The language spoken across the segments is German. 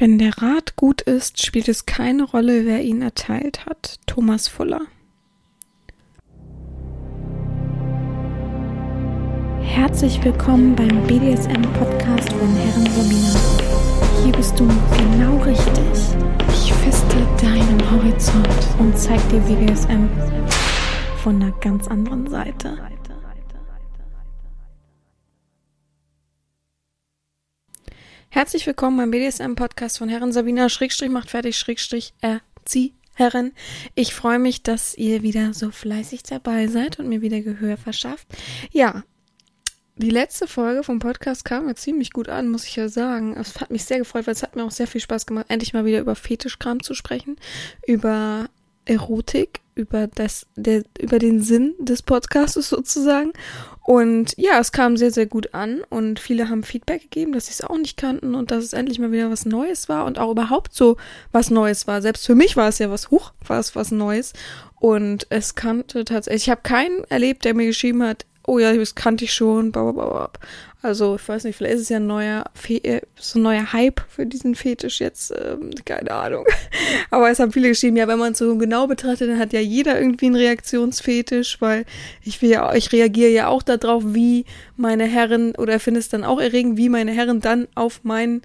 Wenn der Rat gut ist, spielt es keine Rolle, wer ihn erteilt hat. Thomas Fuller. Herzlich willkommen beim BDSM-Podcast von Herren Romina. Hier bist du genau richtig. Ich feste deinen Horizont und zeig dir BDSM von einer ganz anderen Seite. Herzlich willkommen beim BDSM-Podcast von Herren Sabina Schrägstrich macht fertig Schrägstrich erzieh Herren. Ich freue mich, dass ihr wieder so fleißig dabei seid und mir wieder Gehör verschafft. Ja, die letzte Folge vom Podcast kam mir ziemlich gut an, muss ich ja sagen. Es hat mich sehr gefreut, weil es hat mir auch sehr viel Spaß gemacht, endlich mal wieder über Fetischkram zu sprechen, über Erotik, über das, der, über den Sinn des Podcastes sozusagen. Und ja, es kam sehr, sehr gut an und viele haben Feedback gegeben, dass sie es auch nicht kannten und dass es endlich mal wieder was Neues war und auch überhaupt so was Neues war. Selbst für mich war es ja was hoch, war es was Neues. Und es kannte tatsächlich, ich habe keinen erlebt, der mir geschrieben hat, oh ja, das kannte ich schon, blablabla. Also, ich weiß nicht, vielleicht ist es ja ein neuer, Fe äh, so ein neuer Hype für diesen Fetisch jetzt, ähm, keine Ahnung. Aber es haben viele geschrieben, ja, wenn man es so genau betrachtet, dann hat ja jeder irgendwie einen Reaktionsfetisch, weil ich will ja, ich reagiere ja auch darauf, wie meine Herren, oder finde es dann auch erregend, wie meine Herren dann auf meinen,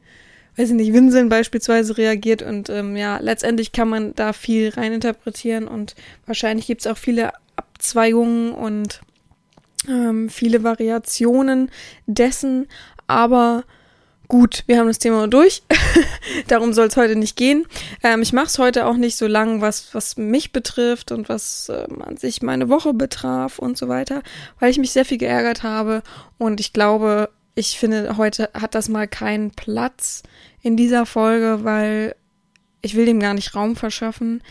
weiß ich nicht, Winseln beispielsweise reagiert und ähm, ja, letztendlich kann man da viel reininterpretieren und wahrscheinlich gibt es auch viele Abzweigungen und ähm, viele Variationen dessen, aber gut, wir haben das Thema durch. Darum soll es heute nicht gehen. Ähm, ich mache es heute auch nicht so lang, was, was mich betrifft und was ähm, an sich meine Woche betraf und so weiter, weil ich mich sehr viel geärgert habe und ich glaube, ich finde, heute hat das mal keinen Platz in dieser Folge, weil ich will dem gar nicht Raum verschaffen.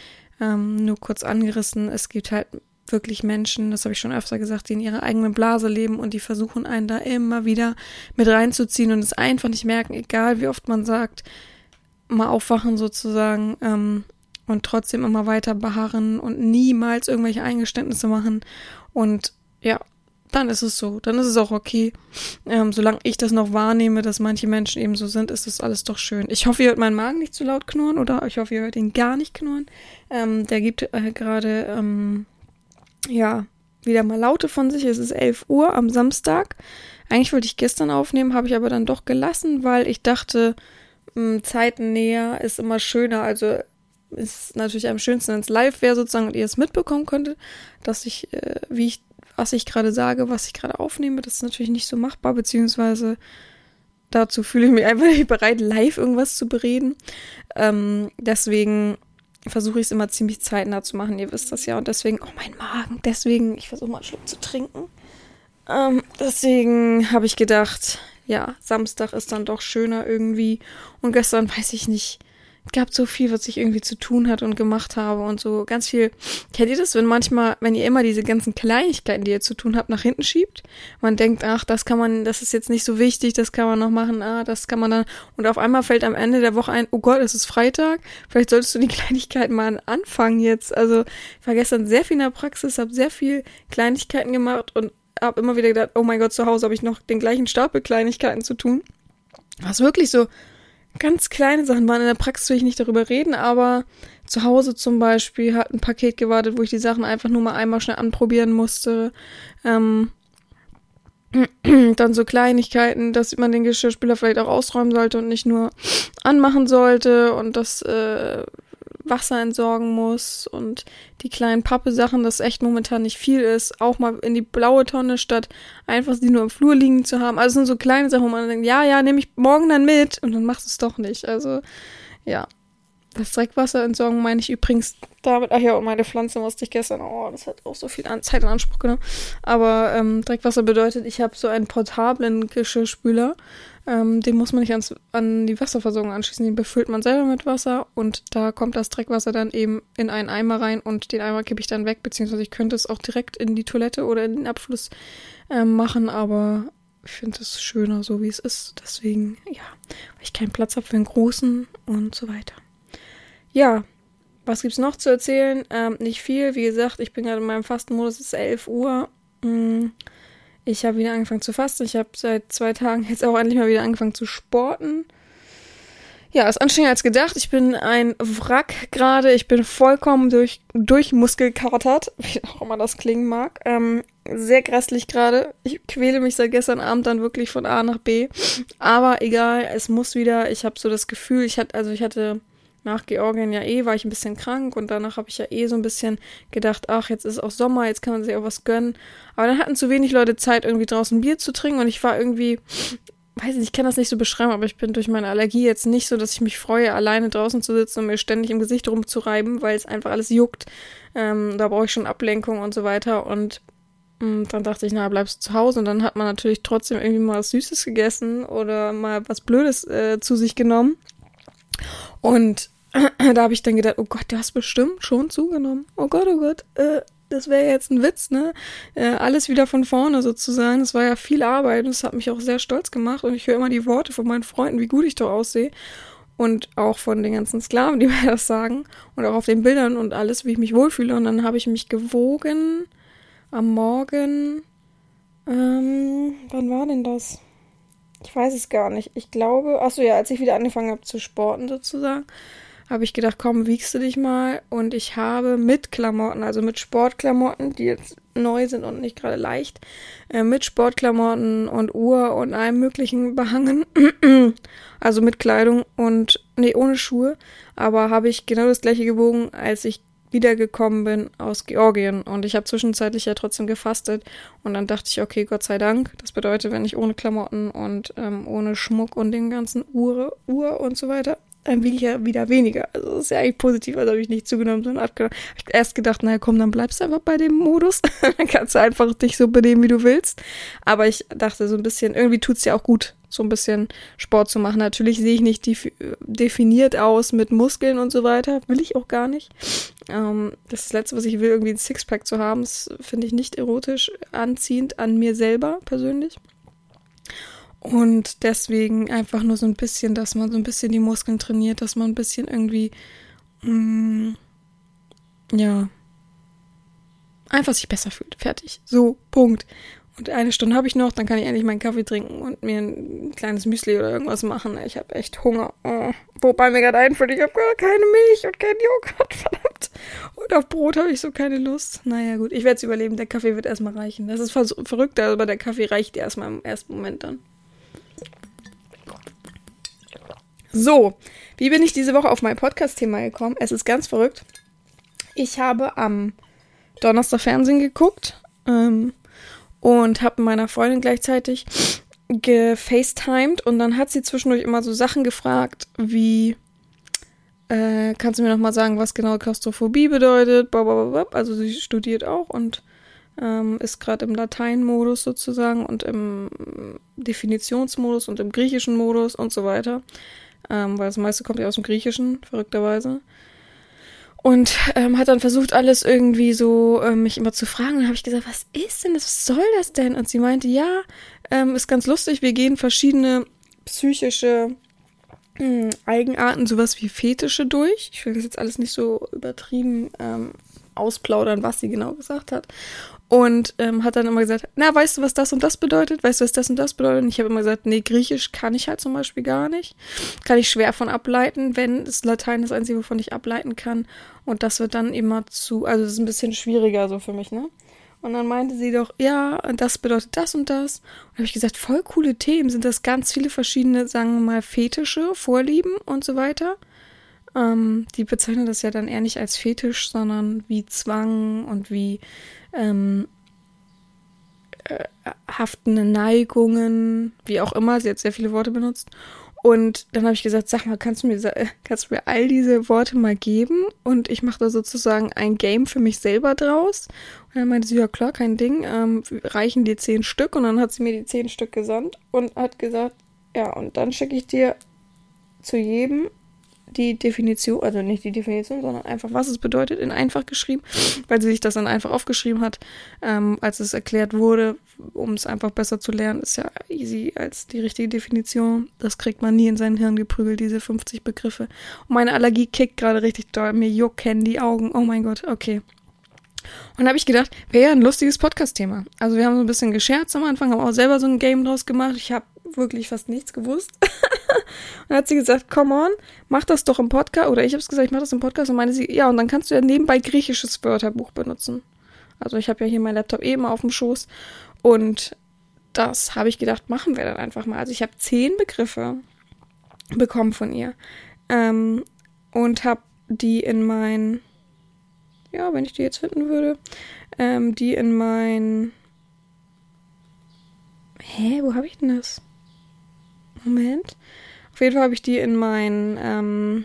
Ähm, nur kurz angerissen, es gibt halt wirklich Menschen, das habe ich schon öfter gesagt, die in ihrer eigenen Blase leben und die versuchen einen da immer wieder mit reinzuziehen und es einfach nicht merken, egal wie oft man sagt, mal aufwachen sozusagen ähm, und trotzdem immer weiter beharren und niemals irgendwelche Eingeständnisse machen und ja, dann ist es so, dann ist es auch okay. Ähm, solange ich das noch wahrnehme, dass manche Menschen eben so sind, ist das alles doch schön. Ich hoffe, ihr hört meinen Magen nicht zu laut knurren oder ich hoffe, ihr hört ihn gar nicht knurren. Ähm, der gibt äh, gerade ähm, ja, wieder mal Laute von sich. Es ist 11 Uhr am Samstag. Eigentlich wollte ich gestern aufnehmen, habe ich aber dann doch gelassen, weil ich dachte, hm, Zeiten näher ist immer schöner. Also ist natürlich am schönsten, wenn es live wäre sozusagen und ihr es mitbekommen könntet, dass ich, äh, wie ich, was ich gerade sage, was ich gerade aufnehme, das ist natürlich nicht so machbar, beziehungsweise dazu fühle ich mich einfach nicht bereit, live irgendwas zu bereden. Ähm, deswegen versuche ich es immer ziemlich zeitnah zu machen. Ihr wisst das ja. Und deswegen, oh mein Magen, deswegen, ich versuche mal einen Schluck zu trinken. Ähm, deswegen habe ich gedacht, ja, Samstag ist dann doch schöner irgendwie. Und gestern weiß ich nicht, gab so viel, was ich irgendwie zu tun hat und gemacht habe und so ganz viel. Kennt ihr das, wenn manchmal, wenn ihr immer diese ganzen Kleinigkeiten, die ihr zu tun habt, nach hinten schiebt? Man denkt, ach, das kann man, das ist jetzt nicht so wichtig, das kann man noch machen, ah, das kann man dann. Und auf einmal fällt am Ende der Woche ein, oh Gott, es ist Freitag, vielleicht solltest du die Kleinigkeiten mal anfangen jetzt. Also, ich war gestern sehr viel in der Praxis, habe sehr viel Kleinigkeiten gemacht und habe immer wieder gedacht, oh mein Gott, zu Hause habe ich noch den gleichen Stapel Kleinigkeiten zu tun. Was wirklich so ganz kleine Sachen waren. In der Praxis will ich nicht darüber reden, aber zu Hause zum Beispiel hat ein Paket gewartet, wo ich die Sachen einfach nur mal einmal schnell anprobieren musste. Ähm, dann so Kleinigkeiten, dass man den Geschirrspüler vielleicht auch ausräumen sollte und nicht nur anmachen sollte und das äh, Wasser entsorgen muss und die kleinen Pappe-Sachen, das echt momentan nicht viel ist, auch mal in die blaue Tonne statt einfach sie nur im Flur liegen zu haben. Also sind so kleine Sachen, wo man denkt, ja, ja, nehme ich morgen dann mit und dann machst du es doch nicht. Also ja, das Dreckwasserentsorgung meine ich übrigens damit, ach ja, und meine Pflanze musste ich gestern, oh, das hat auch so viel Zeit in Anspruch genommen. Aber ähm, Dreckwasser bedeutet, ich habe so einen portablen Geschirrspüler. Ähm, den muss man nicht ans, an die Wasserversorgung anschließen, den befüllt man selber mit Wasser und da kommt das Dreckwasser dann eben in einen Eimer rein und den Eimer kippe ich dann weg, beziehungsweise ich könnte es auch direkt in die Toilette oder in den Abfluss ähm, machen, aber ich finde es schöner, so wie es ist. Deswegen, ja, weil ich keinen Platz habe für einen großen und so weiter. Ja, was gibt's noch zu erzählen? Ähm, nicht viel. Wie gesagt, ich bin gerade in meinem Fastenmodus, es ist 11 Uhr. Mm, ich habe wieder angefangen zu fasten. Ich habe seit zwei Tagen jetzt auch endlich mal wieder angefangen zu sporten. Ja, ist anstrengender als gedacht. Ich bin ein Wrack gerade. Ich bin vollkommen durch, durchmuskelkatert, wie auch immer das klingen mag. Ähm, sehr grässlich gerade. Ich quäle mich seit gestern Abend dann wirklich von A nach B. Aber egal, es muss wieder. Ich habe so das Gefühl, ich hatte, also ich hatte nach Georgien ja eh, war ich ein bisschen krank und danach habe ich ja eh so ein bisschen gedacht, ach, jetzt ist auch Sommer, jetzt kann man sich auch was gönnen. Aber dann hatten zu wenig Leute Zeit, irgendwie draußen Bier zu trinken und ich war irgendwie weiß nicht, ich kann das nicht so beschreiben, aber ich bin durch meine Allergie jetzt nicht so, dass ich mich freue, alleine draußen zu sitzen und mir ständig im Gesicht rumzureiben, weil es einfach alles juckt. Ähm, da brauche ich schon Ablenkung und so weiter. Und mh, mm, dann dachte ich, na, bleibst du zu Hause. Und dann hat man natürlich trotzdem irgendwie mal was Süßes gegessen oder mal was Blödes äh, zu sich genommen. Und da habe ich dann gedacht, oh Gott, du hast bestimmt schon zugenommen. Oh Gott, oh Gott. Äh, das wäre jetzt ein Witz, ne? Äh, alles wieder von vorne sozusagen. Das war ja viel Arbeit und es hat mich auch sehr stolz gemacht. Und ich höre immer die Worte von meinen Freunden, wie gut ich doch aussehe. Und auch von den ganzen Sklaven, die mir das sagen. Und auch auf den Bildern und alles, wie ich mich wohlfühle. Und dann habe ich mich gewogen am Morgen. Ähm, wann war denn das? Ich weiß es gar nicht. Ich glaube, achso ja, als ich wieder angefangen habe zu sporten sozusagen, habe ich gedacht, komm, wiegst du dich mal. Und ich habe mit Klamotten, also mit Sportklamotten, die jetzt neu sind und nicht gerade leicht, äh, mit Sportklamotten und Uhr und allem möglichen behangen. also mit Kleidung und, nee, ohne Schuhe. Aber habe ich genau das gleiche gewogen, als ich wiedergekommen bin aus Georgien. Und ich habe zwischenzeitlich ja trotzdem gefastet. Und dann dachte ich, okay, Gott sei Dank. Das bedeutet, wenn ich ohne Klamotten und ähm, ohne Schmuck und den ganzen Uhr, Uhr und so weiter dann wiege ich ja wieder weniger. Also das ist ja eigentlich positiv, also habe ich nicht zugenommen, sondern abgenommen. Hab ich erst gedacht, naja komm, dann bleibst du einfach bei dem Modus. dann kannst du einfach dich so benehmen, wie du willst. Aber ich dachte so ein bisschen, irgendwie tut's ja auch gut, so ein bisschen Sport zu machen. Natürlich sehe ich nicht definiert aus mit Muskeln und so weiter. Will ich auch gar nicht. Ähm, das das Letzte, was ich will, irgendwie ein Sixpack zu haben. Das finde ich nicht erotisch anziehend an mir selber persönlich. Und deswegen einfach nur so ein bisschen, dass man so ein bisschen die Muskeln trainiert, dass man ein bisschen irgendwie, mm, ja, einfach sich besser fühlt. Fertig. So, Punkt. Und eine Stunde habe ich noch, dann kann ich endlich meinen Kaffee trinken und mir ein kleines Müsli oder irgendwas machen. Ich habe echt Hunger. Oh. Wobei mir gerade einfällt, ich habe gar keine Milch und kein Joghurt, verdammt. Und auf Brot habe ich so keine Lust. Naja, gut, ich werde es überleben. Der Kaffee wird erstmal reichen. Das ist verrückt, aber der Kaffee reicht erstmal im ersten Moment dann. So, wie bin ich diese Woche auf mein Podcast-Thema gekommen? Es ist ganz verrückt. Ich habe am Donnerstag Fernsehen geguckt ähm, und habe meiner Freundin gleichzeitig gefacetimed und dann hat sie zwischendurch immer so Sachen gefragt wie äh, kannst du mir nochmal sagen, was genau Klaustrophobie bedeutet? Also sie studiert auch und ähm, ist gerade im Lateinmodus sozusagen und im Definitionsmodus und im griechischen Modus und so weiter ähm, weil das meiste kommt ja aus dem Griechischen, verrückterweise. Und ähm, hat dann versucht, alles irgendwie so ähm, mich immer zu fragen. Und dann habe ich gesagt, was ist denn das? Was soll das denn? Und sie meinte, ja, ähm, ist ganz lustig, wir gehen verschiedene psychische hm, Eigenarten, sowas wie Fetische durch. Ich will das jetzt alles nicht so übertrieben ähm, ausplaudern, was sie genau gesagt hat und ähm, hat dann immer gesagt, na, weißt du, was das und das bedeutet? Weißt du, was das und das bedeutet? Und ich habe immer gesagt, nee, Griechisch kann ich halt zum Beispiel gar nicht. Kann ich schwer von ableiten, wenn das Latein das Einzige, wovon ich ableiten kann. Und das wird dann immer zu, also das ist ein bisschen schwieriger so für mich, ne? Und dann meinte sie doch, ja, das bedeutet das und das. Und habe ich gesagt, voll coole Themen. Sind das ganz viele verschiedene, sagen wir mal, Fetische, Vorlieben und so weiter? Ähm, die bezeichnen das ja dann eher nicht als Fetisch, sondern wie Zwang und wie ähm, äh, haftende Neigungen, wie auch immer. Sie hat sehr viele Worte benutzt. Und dann habe ich gesagt, sag mal, kannst du mir, kannst du mir all diese Worte mal geben? Und ich mache da sozusagen ein Game für mich selber draus. Und dann meinte sie, ja klar, kein Ding, ähm, reichen dir zehn Stück. Und dann hat sie mir die zehn Stück gesandt und hat gesagt, ja, und dann schicke ich dir zu jedem die Definition, also nicht die Definition, sondern einfach, was es bedeutet, in einfach geschrieben, weil sie sich das dann einfach aufgeschrieben hat, ähm, als es erklärt wurde, um es einfach besser zu lernen, ist ja easy als die richtige Definition. Das kriegt man nie in sein Hirn geprügelt, diese 50 Begriffe. Und meine Allergie kickt gerade richtig doll, mir jucken die Augen. Oh mein Gott, okay. Und da habe ich gedacht, wäre ja ein lustiges Podcast-Thema. Also wir haben so ein bisschen gescherzt am Anfang, haben auch selber so ein Game draus gemacht. Ich habe wirklich fast nichts gewusst. und hat sie gesagt, come on, mach das doch im Podcast. Oder ich habe es gesagt, ich mach das im Podcast. Und meine sie, ja, und dann kannst du ja nebenbei griechisches Wörterbuch benutzen. Also ich habe ja hier meinen Laptop eben auf dem Schoß. Und das habe ich gedacht, machen wir dann einfach mal. Also ich habe zehn Begriffe bekommen von ihr. Ähm, und habe die in mein, ja, wenn ich die jetzt finden würde, ähm, die in mein, hä, wo habe ich denn das? Moment. Auf jeden Fall habe ich die in mein, ähm,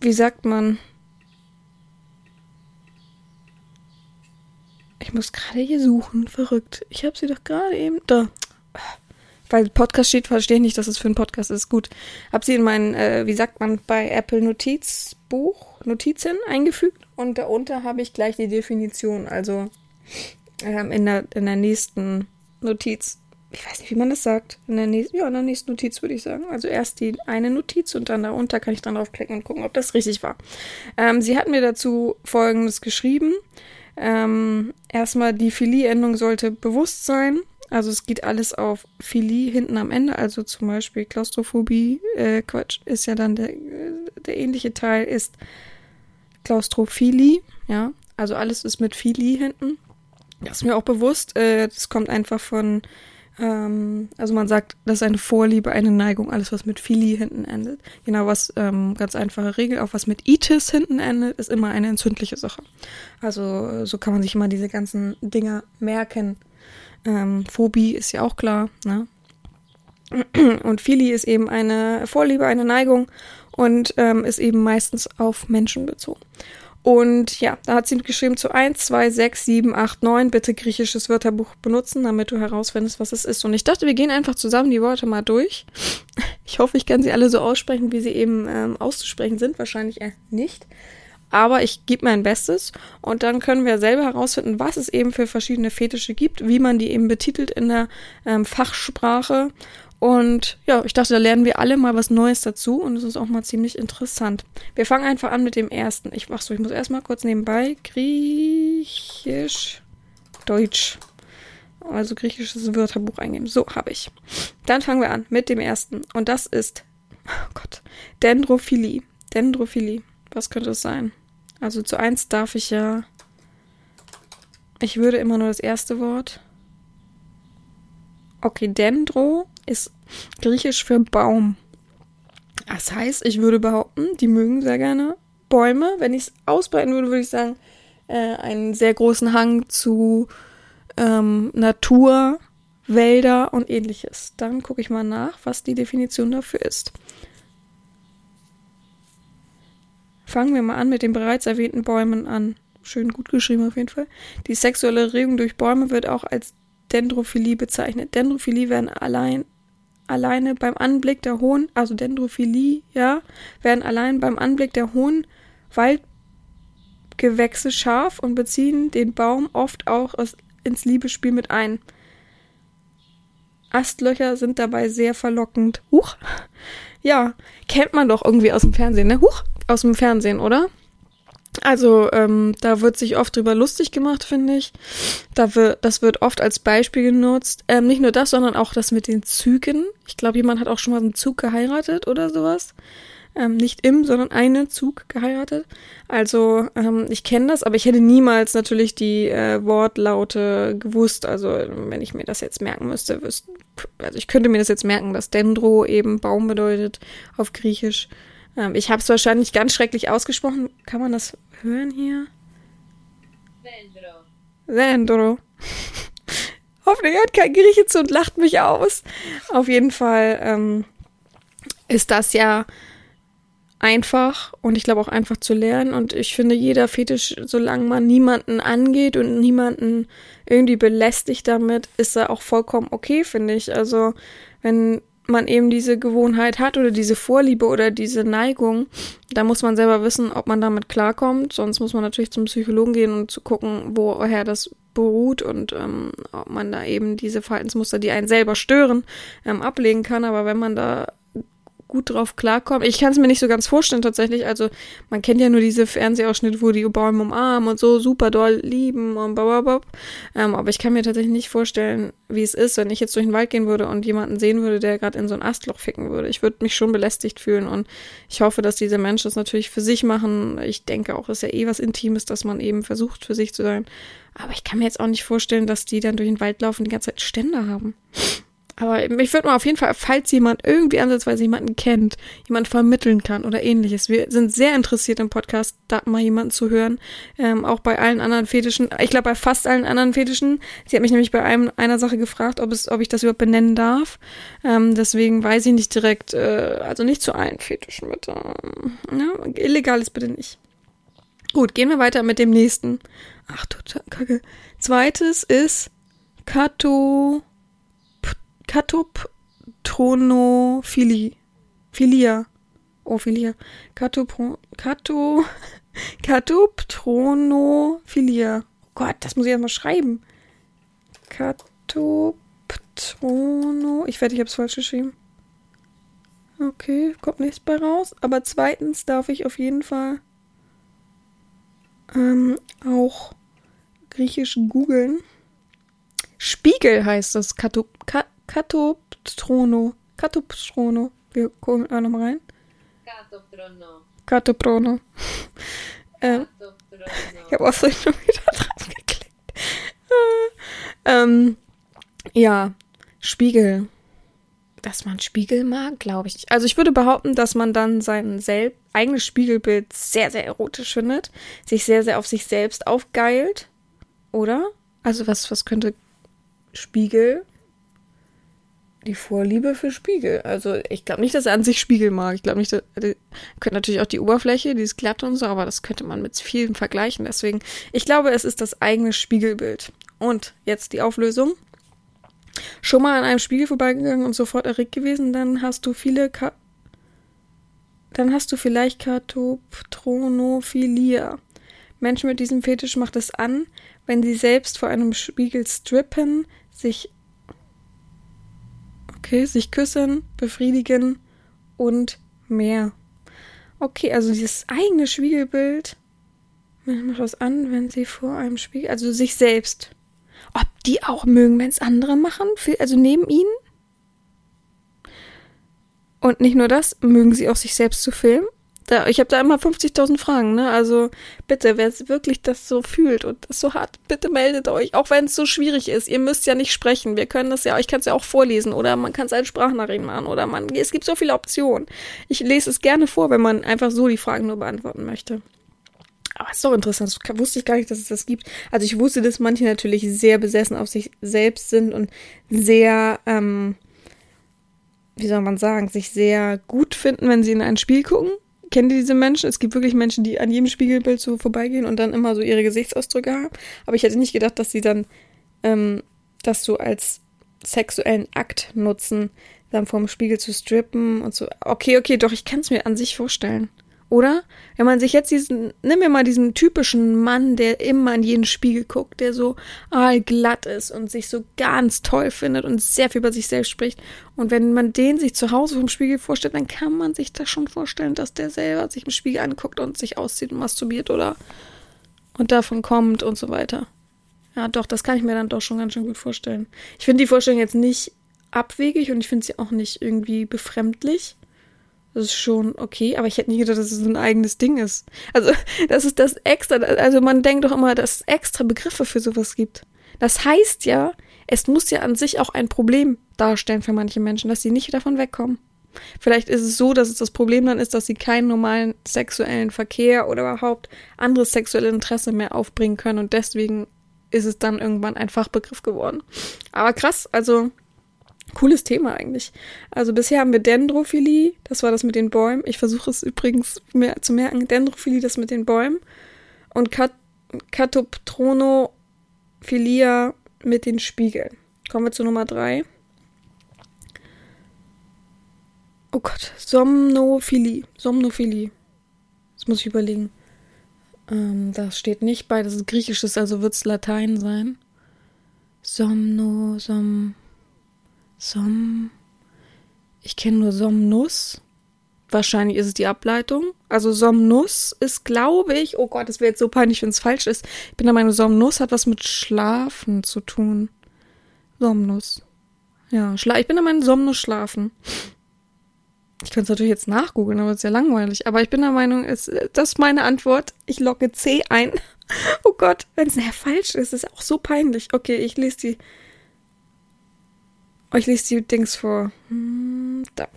wie sagt man? Ich muss gerade hier suchen, verrückt. Ich habe sie doch gerade eben da. Weil Podcast steht, verstehe ich nicht, dass es für einen Podcast ist. Gut. Hab sie in mein, äh, wie sagt man, bei Apple Notizbuch, Notizen eingefügt und darunter habe ich gleich die Definition. Also ähm, in, der, in der nächsten Notiz ich weiß nicht, wie man das sagt. In der nächsten, ja, in der nächsten Notiz würde ich sagen. Also erst die eine Notiz und dann darunter kann ich dann draufklicken und gucken, ob das richtig war. Ähm, sie hat mir dazu Folgendes geschrieben. Ähm, erstmal, die Philie-Endung sollte bewusst sein. Also es geht alles auf Philie hinten am Ende. Also zum Beispiel Klaustrophobie, äh, Quatsch, ist ja dann der, der ähnliche Teil ist Klaustrophilie, ja. Also alles ist mit Philie hinten. Das ist mir auch bewusst. Äh, das kommt einfach von ähm, also man sagt, das ist eine Vorliebe, eine Neigung, alles was mit Philie hinten endet. Genau, was ähm, ganz einfache Regel, auch was mit Itis hinten endet, ist immer eine entzündliche Sache. Also so kann man sich immer diese ganzen Dinger merken. Ähm, Phobie ist ja auch klar, ne? Und Philie ist eben eine Vorliebe, eine Neigung und ähm, ist eben meistens auf Menschen bezogen. Und ja, da hat sie geschrieben zu 1, 2, 6, 7, 8, 9, bitte griechisches Wörterbuch benutzen, damit du herausfindest, was es ist. Und ich dachte, wir gehen einfach zusammen die Worte mal durch. Ich hoffe, ich kann sie alle so aussprechen, wie sie eben ähm, auszusprechen sind. Wahrscheinlich eher nicht. Aber ich gebe mein Bestes und dann können wir selber herausfinden, was es eben für verschiedene Fetische gibt, wie man die eben betitelt in der ähm, Fachsprache und ja, ich dachte, da lernen wir alle mal was Neues dazu und es ist auch mal ziemlich interessant. Wir fangen einfach an mit dem ersten. Ich mach so, ich muss erstmal kurz nebenbei Griechisch, Deutsch. Also griechisches Wörterbuch eingeben. So habe ich. Dann fangen wir an mit dem ersten. Und das ist, oh Gott, Dendrophilie. Dendrophilie. Was könnte es sein? Also zu eins darf ich ja. Ich würde immer nur das erste Wort. Okay, Dendro ist griechisch für Baum. Das heißt, ich würde behaupten, die mögen sehr gerne Bäume. Wenn ich es ausbreiten würde, würde ich sagen, äh, einen sehr großen Hang zu ähm, Natur, Wälder und ähnliches. Dann gucke ich mal nach, was die Definition dafür ist. Fangen wir mal an mit den bereits erwähnten Bäumen an. Schön gut geschrieben auf jeden Fall. Die sexuelle Erregung durch Bäume wird auch als Dendrophilie bezeichnet. Dendrophilie werden allein alleine beim Anblick der hohen, also Dendrophilie, ja, werden allein beim Anblick der hohen Waldgewächse scharf und beziehen den Baum oft auch ins Liebesspiel mit ein. Astlöcher sind dabei sehr verlockend. Huch. Ja, kennt man doch irgendwie aus dem Fernsehen, ne? Huch, aus dem Fernsehen, oder? Also ähm, da wird sich oft drüber lustig gemacht, finde ich. Da wird, das wird oft als Beispiel genutzt. Ähm, nicht nur das, sondern auch das mit den Zügen. Ich glaube, jemand hat auch schon mal einen Zug geheiratet oder sowas. Ähm, nicht im, sondern einen Zug geheiratet. Also ähm, ich kenne das, aber ich hätte niemals natürlich die äh, Wortlaute gewusst. Also wenn ich mir das jetzt merken müsste, also ich könnte mir das jetzt merken, dass Dendro eben Baum bedeutet auf Griechisch. Ähm, ich habe es wahrscheinlich ganz schrecklich ausgesprochen. Kann man das hören hier? Sandro. Sandro. Hoffentlich hört kein Grieche zu und lacht mich aus. Auf jeden Fall ähm, ist das ja einfach und ich glaube auch einfach zu lernen. Und ich finde, jeder Fetisch, solange man niemanden angeht und niemanden irgendwie belästigt damit, ist er auch vollkommen okay, finde ich. Also, wenn man eben diese Gewohnheit hat oder diese Vorliebe oder diese Neigung, da muss man selber wissen, ob man damit klarkommt. Sonst muss man natürlich zum Psychologen gehen und zu gucken, woher das beruht und ähm, ob man da eben diese Verhaltensmuster, die einen selber stören, ähm, ablegen kann. Aber wenn man da gut drauf klarkommen. Ich kann es mir nicht so ganz vorstellen tatsächlich. Also man kennt ja nur diese Fernsehausschnitte, wo die Bäume umarmen und so super doll lieben und bababab. Ähm, aber ich kann mir tatsächlich nicht vorstellen, wie es ist, wenn ich jetzt durch den Wald gehen würde und jemanden sehen würde, der gerade in so ein Astloch ficken würde. Ich würde mich schon belästigt fühlen und ich hoffe, dass diese Menschen es natürlich für sich machen. Ich denke auch, es ist ja eh was Intimes, dass man eben versucht, für sich zu sein. Aber ich kann mir jetzt auch nicht vorstellen, dass die dann durch den Wald laufen die ganze Zeit Ständer haben. Aber ich würde mal auf jeden Fall, falls jemand irgendwie ansatzweise jemanden kennt, jemand vermitteln kann oder ähnliches. Wir sind sehr interessiert im Podcast, da mal jemanden zu hören. Ähm, auch bei allen anderen Fetischen. Ich glaube, bei fast allen anderen Fetischen. Sie hat mich nämlich bei einem, einer Sache gefragt, ob, es, ob ich das überhaupt benennen darf. Ähm, deswegen weiß ich nicht direkt, äh, also nicht zu allen Fetischen, bitte. Ja, illegal ist bitte nicht. Gut, gehen wir weiter mit dem nächsten. Ach du Kacke. Zweites ist Kato. Katoptronophilie. Philia. Oh, Philia. Kato, Katoptronophilia. Oh Gott, das muss ich erstmal schreiben. Katoptrono. Ich werde, ich habe es falsch geschrieben. Okay, kommt nichts bei raus. Aber zweitens darf ich auf jeden Fall ähm, auch griechisch googeln. Spiegel heißt das. Katop, Katoptrono. Katoptrono. Wir gucken auch nochmal rein. Katoprono. Katoprono. ähm, ich habe auch so schon wieder drauf geklickt. ähm, ja, Spiegel. Dass man Spiegel mag, glaube ich. Also ich würde behaupten, dass man dann sein eigenes Spiegelbild sehr, sehr erotisch findet, sich sehr, sehr auf sich selbst aufgeilt, oder? Also was, was könnte Spiegel die Vorliebe für Spiegel. Also ich glaube nicht, dass er an sich Spiegel mag. Ich glaube nicht, dass, er könnte natürlich auch die Oberfläche, die ist glatt und so, aber das könnte man mit vielen vergleichen. Deswegen, ich glaube, es ist das eigene Spiegelbild. Und jetzt die Auflösung. Schon mal an einem Spiegel vorbeigegangen und sofort erregt gewesen, dann hast du viele Ka dann hast du vielleicht Katoptronophilia. Menschen mit diesem Fetisch macht es an, wenn sie selbst vor einem Spiegel strippen, sich okay, sich küssen, befriedigen und mehr. Okay, also dieses eigene Spiegelbild macht was an, wenn sie vor einem Spiegel, also sich selbst. Ob die auch mögen, wenn es andere machen, also neben ihnen? Und nicht nur das, mögen sie auch sich selbst zu filmen? Da, ich habe da immer 50.000 Fragen, ne? Also bitte, wer wirklich das so fühlt und das so hat, bitte meldet euch. Auch wenn es so schwierig ist. Ihr müsst ja nicht sprechen. Wir können das ja, ich kann es ja auch vorlesen oder man kann es als Sprachnachricht machen oder man, es gibt so viele Optionen. Ich lese es gerne vor, wenn man einfach so die Fragen nur beantworten möchte. Aber ist doch interessant. Das wusste ich gar nicht, dass es das gibt. Also ich wusste, dass manche natürlich sehr besessen auf sich selbst sind und sehr, ähm, wie soll man sagen, sich sehr gut finden, wenn sie in ein Spiel gucken kennt ihr diese Menschen? Es gibt wirklich Menschen, die an jedem Spiegelbild so vorbeigehen und dann immer so ihre Gesichtsausdrücke haben. Aber ich hätte nicht gedacht, dass sie dann ähm, das so als sexuellen Akt nutzen, dann vorm Spiegel zu strippen und so. Okay, okay, doch, ich kann es mir an sich vorstellen. Oder? Wenn man sich jetzt diesen, nimm mir mal diesen typischen Mann, der immer in jeden Spiegel guckt, der so allglatt ist und sich so ganz toll findet und sehr viel über sich selbst spricht. Und wenn man den sich zu Hause vom Spiegel vorstellt, dann kann man sich das schon vorstellen, dass der selber sich im Spiegel anguckt und sich auszieht und masturbiert oder und davon kommt und so weiter. Ja, doch, das kann ich mir dann doch schon ganz schön gut vorstellen. Ich finde die Vorstellung jetzt nicht abwegig und ich finde sie auch nicht irgendwie befremdlich. Das ist schon okay, aber ich hätte nicht gedacht, dass es ein eigenes Ding ist. Also, das ist das extra, also man denkt doch immer, dass es extra Begriffe für sowas gibt. Das heißt ja, es muss ja an sich auch ein Problem darstellen für manche Menschen, dass sie nicht davon wegkommen. Vielleicht ist es so, dass es das Problem dann ist, dass sie keinen normalen sexuellen Verkehr oder überhaupt anderes sexuelle Interesse mehr aufbringen können und deswegen ist es dann irgendwann ein Fachbegriff geworden. Aber krass, also Cooles Thema eigentlich. Also bisher haben wir Dendrophilie, das war das mit den Bäumen. Ich versuche es übrigens mir zu merken. Dendrophilie, das mit den Bäumen. Und Kat Katoptronophilia mit den Spiegeln. Kommen wir zu Nummer drei. Oh Gott, Somnophilie. Somnophilie. Das muss ich überlegen. Ähm, das steht nicht bei, das ist Griechisches, also wird es Latein sein. Somno, Som. Som. Ich kenne nur Somnus. Wahrscheinlich ist es die Ableitung. Also Somnus ist, glaube ich, oh Gott, das wäre jetzt so peinlich, wenn es falsch ist. Ich bin der Meinung, Somnus hat was mit Schlafen zu tun. Somnus. Ja, Schla ich bin der Meinung, Somnus schlafen. Ich könnte es natürlich jetzt nachgoogeln, aber es ist ja langweilig. Aber ich bin der Meinung, es, das ist meine Antwort. Ich locke C ein. Oh Gott, wenn es falsch ist, ist auch so peinlich. Okay, ich lese die. Ich lese die Dings vor. Hm, da.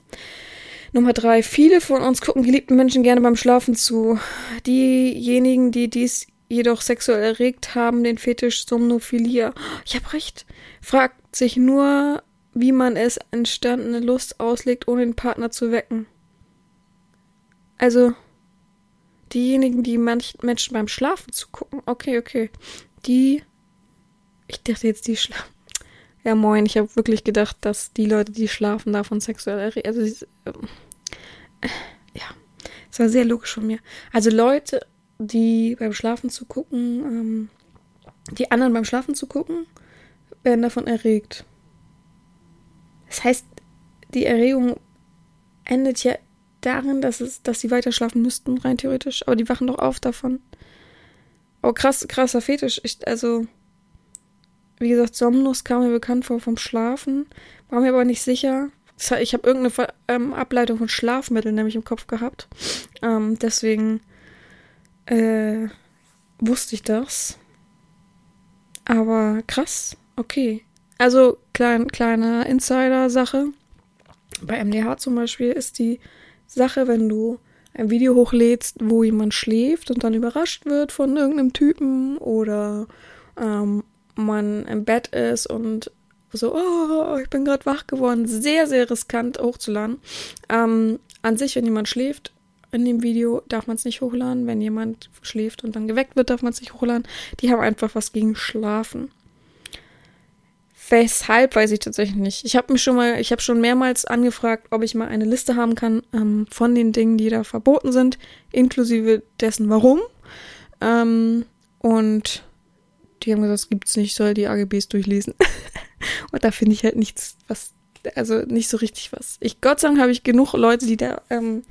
Nummer drei. Viele von uns gucken geliebten Menschen gerne beim Schlafen zu. Diejenigen, die dies jedoch sexuell erregt haben, den Fetisch Somnophilia. Ich habe recht. Fragt sich nur, wie man es entstandene Lust auslegt, ohne den Partner zu wecken. Also, diejenigen, die manchen Menschen beim Schlafen zu gucken. Okay, okay. Die. Ich dachte jetzt, die schlafen. Ja, moin, ich habe wirklich gedacht, dass die Leute, die schlafen, davon sexuell erregt. Also, ähm, äh, ja, es war sehr logisch von mir. Also Leute, die beim Schlafen zu gucken, ähm, die anderen beim Schlafen zu gucken, werden davon erregt. Das heißt, die Erregung endet ja darin, dass es, dass sie weiter schlafen müssten, rein theoretisch. Aber die wachen doch auf davon. Oh, krass, krasser Fetisch. Ich, also, wie gesagt, Somnus kam mir bekannt vor vom Schlafen, war mir aber nicht sicher. Ich habe irgendeine ähm, Ableitung von Schlafmitteln nämlich im Kopf gehabt. Ähm, deswegen äh, wusste ich das. Aber krass, okay. Also klein, kleine Insider-Sache. Bei MDH zum Beispiel ist die Sache, wenn du ein Video hochlädst, wo jemand schläft und dann überrascht wird von irgendeinem Typen oder ähm, man im Bett ist und so, oh, ich bin gerade wach geworden, sehr, sehr riskant hochzuladen. Ähm, an sich, wenn jemand schläft in dem Video, darf man es nicht hochladen. Wenn jemand schläft und dann geweckt wird, darf man es nicht hochladen. Die haben einfach was gegen Schlafen. Weshalb weiß ich tatsächlich nicht. Ich habe mich schon mal, ich habe schon mehrmals angefragt, ob ich mal eine Liste haben kann ähm, von den Dingen, die da verboten sind, inklusive dessen Warum. Ähm, und die haben gesagt, es gibt's nicht, soll die AGBs durchlesen. und da finde ich halt nichts, was, also nicht so richtig was. Ich, Gott sei Dank habe ich genug Leute, die da ähm,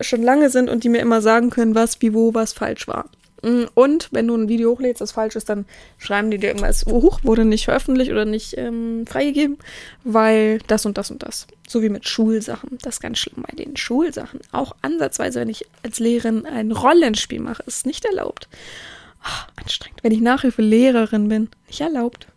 schon lange sind und die mir immer sagen können, was, wie, wo, was falsch war. Mm, und wenn du ein Video hochlädst, das falsch ist, dann schreiben die dir irgendwas, hoch, wurde nicht veröffentlicht oder nicht ähm, freigegeben, weil das und das und das. So wie mit Schulsachen. Das ist ganz schlimm bei den Schulsachen. Auch ansatzweise, wenn ich als Lehrerin ein Rollenspiel mache, ist nicht erlaubt. Oh, anstrengend. Wenn ich Nachhilfelehrerin bin, nicht erlaubt.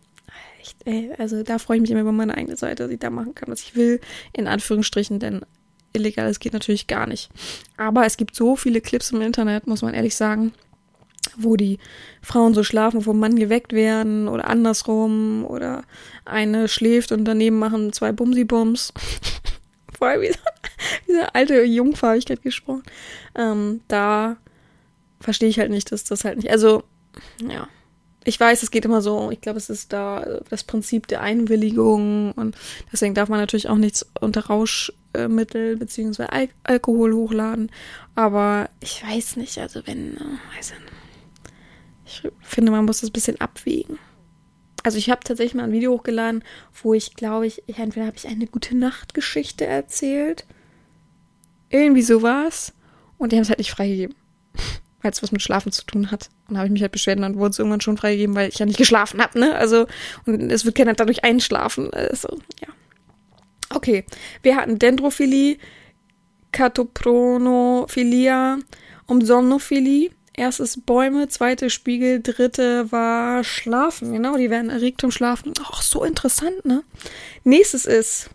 Echt, ey, also da freue ich mich immer über meine eigene Seite, dass ich da machen kann, was ich will, in Anführungsstrichen, denn illegales geht natürlich gar nicht. Aber es gibt so viele Clips im Internet, muss man ehrlich sagen, wo die Frauen so schlafen, vom Mann geweckt werden oder andersrum oder eine schläft und daneben machen zwei Bumsi-Bums. Vorher wie so, wie so alte Jungfarbigkeit gesprochen. Ähm, da verstehe ich halt nicht, dass das halt nicht. Also, ja. Ich weiß, es geht immer so, ich glaube, es ist da das Prinzip der Einwilligung und deswegen darf man natürlich auch nichts unter Rauschmittel bzw. Al Alkohol hochladen. Aber ich weiß nicht, also wenn, äh, weiß ich, ich finde, man muss das ein bisschen abwägen. Also ich habe tatsächlich mal ein Video hochgeladen, wo ich glaube ich, entweder habe ich eine gute Nachtgeschichte erzählt, irgendwie sowas, und die haben es halt nicht freigegeben weil es was mit Schlafen zu tun hat. Und habe ich mich halt beschwert und dann wurde es irgendwann schon freigegeben, weil ich ja nicht geschlafen habe, ne? Also, und es wird keiner dadurch einschlafen. Also, ja. Okay. Wir hatten Dendrophilie, Catopronophilia und Somnophilie. Erstes Bäume, zweite Spiegel, dritte war Schlafen. Genau, die werden erregt um Schlafen. Ach, so interessant, ne? Nächstes ist.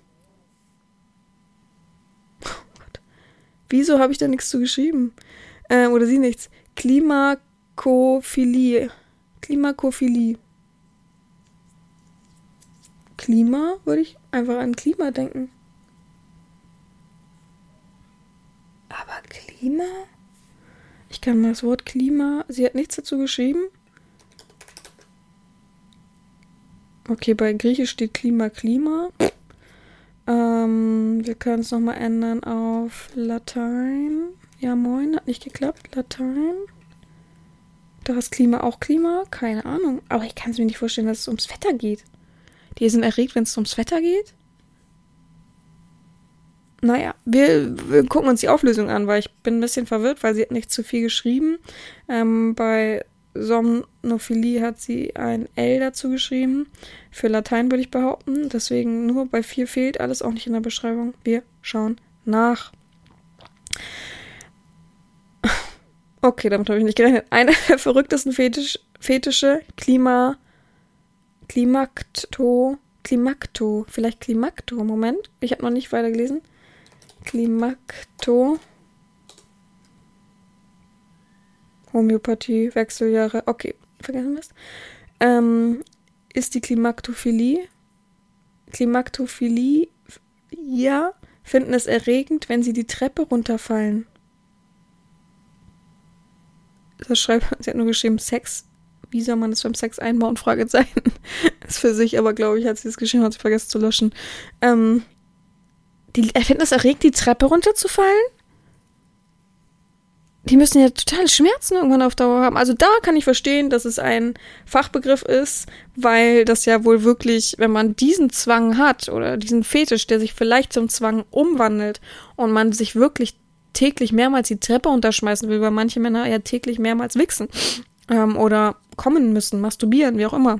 Oh Gott. Wieso habe ich da nichts zu geschrieben? Äh, oder sie nichts. Klimakophilie. Klimakophilie. Klima, würde ich einfach an Klima denken. Aber Klima? Ich kann mal das Wort Klima. Sie hat nichts dazu geschrieben. Okay, bei Griechisch steht Klima, Klima. Ähm, wir können es nochmal ändern auf Latein. Ja, moin, hat nicht geklappt. Latein. Da ist Klima auch Klima? Keine Ahnung. Aber ich kann es mir nicht vorstellen, dass es ums Wetter geht. Die sind erregt, wenn es ums Wetter geht? naja, wir, wir, gucken uns die Auflösung an, weil ich bin ein bisschen verwirrt, weil sie hat nicht zu viel geschrieben. Ähm, bei Somnophilie hat sie ein L dazu geschrieben. Für Latein würde ich behaupten. Deswegen nur bei 4 fehlt alles auch nicht in der Beschreibung. Wir schauen nach. Okay, damit habe ich nicht gerechnet. Eine der verrücktesten Fetisch, Fetische, Klima, Klimakto, Klimakto, vielleicht Klimakto, Moment, ich habe noch nicht weiter gelesen. Klimakto. Homöopathie, Wechseljahre, okay, vergessen wir es. Ähm, ist die Klimaktophilie. Klimaktophilie, ja, finden es erregend, wenn sie die Treppe runterfallen. Das schreibt, sie hat nur geschrieben, Sex. Wie soll man das beim Sex einbauen? Fragezeichen. ist für sich, aber glaube ich, hat sie es geschrieben, hat sie vergessen zu löschen. Ähm, die finden es erregt, die Treppe runterzufallen? die müssen ja totale Schmerzen irgendwann auf Dauer haben. Also da kann ich verstehen, dass es ein Fachbegriff ist, weil das ja wohl wirklich, wenn man diesen Zwang hat oder diesen Fetisch, der sich vielleicht zum Zwang umwandelt und man sich wirklich täglich mehrmals die Treppe unterschmeißen will, weil manche Männer ja täglich mehrmals wichsen ähm, oder kommen müssen, masturbieren, wie auch immer.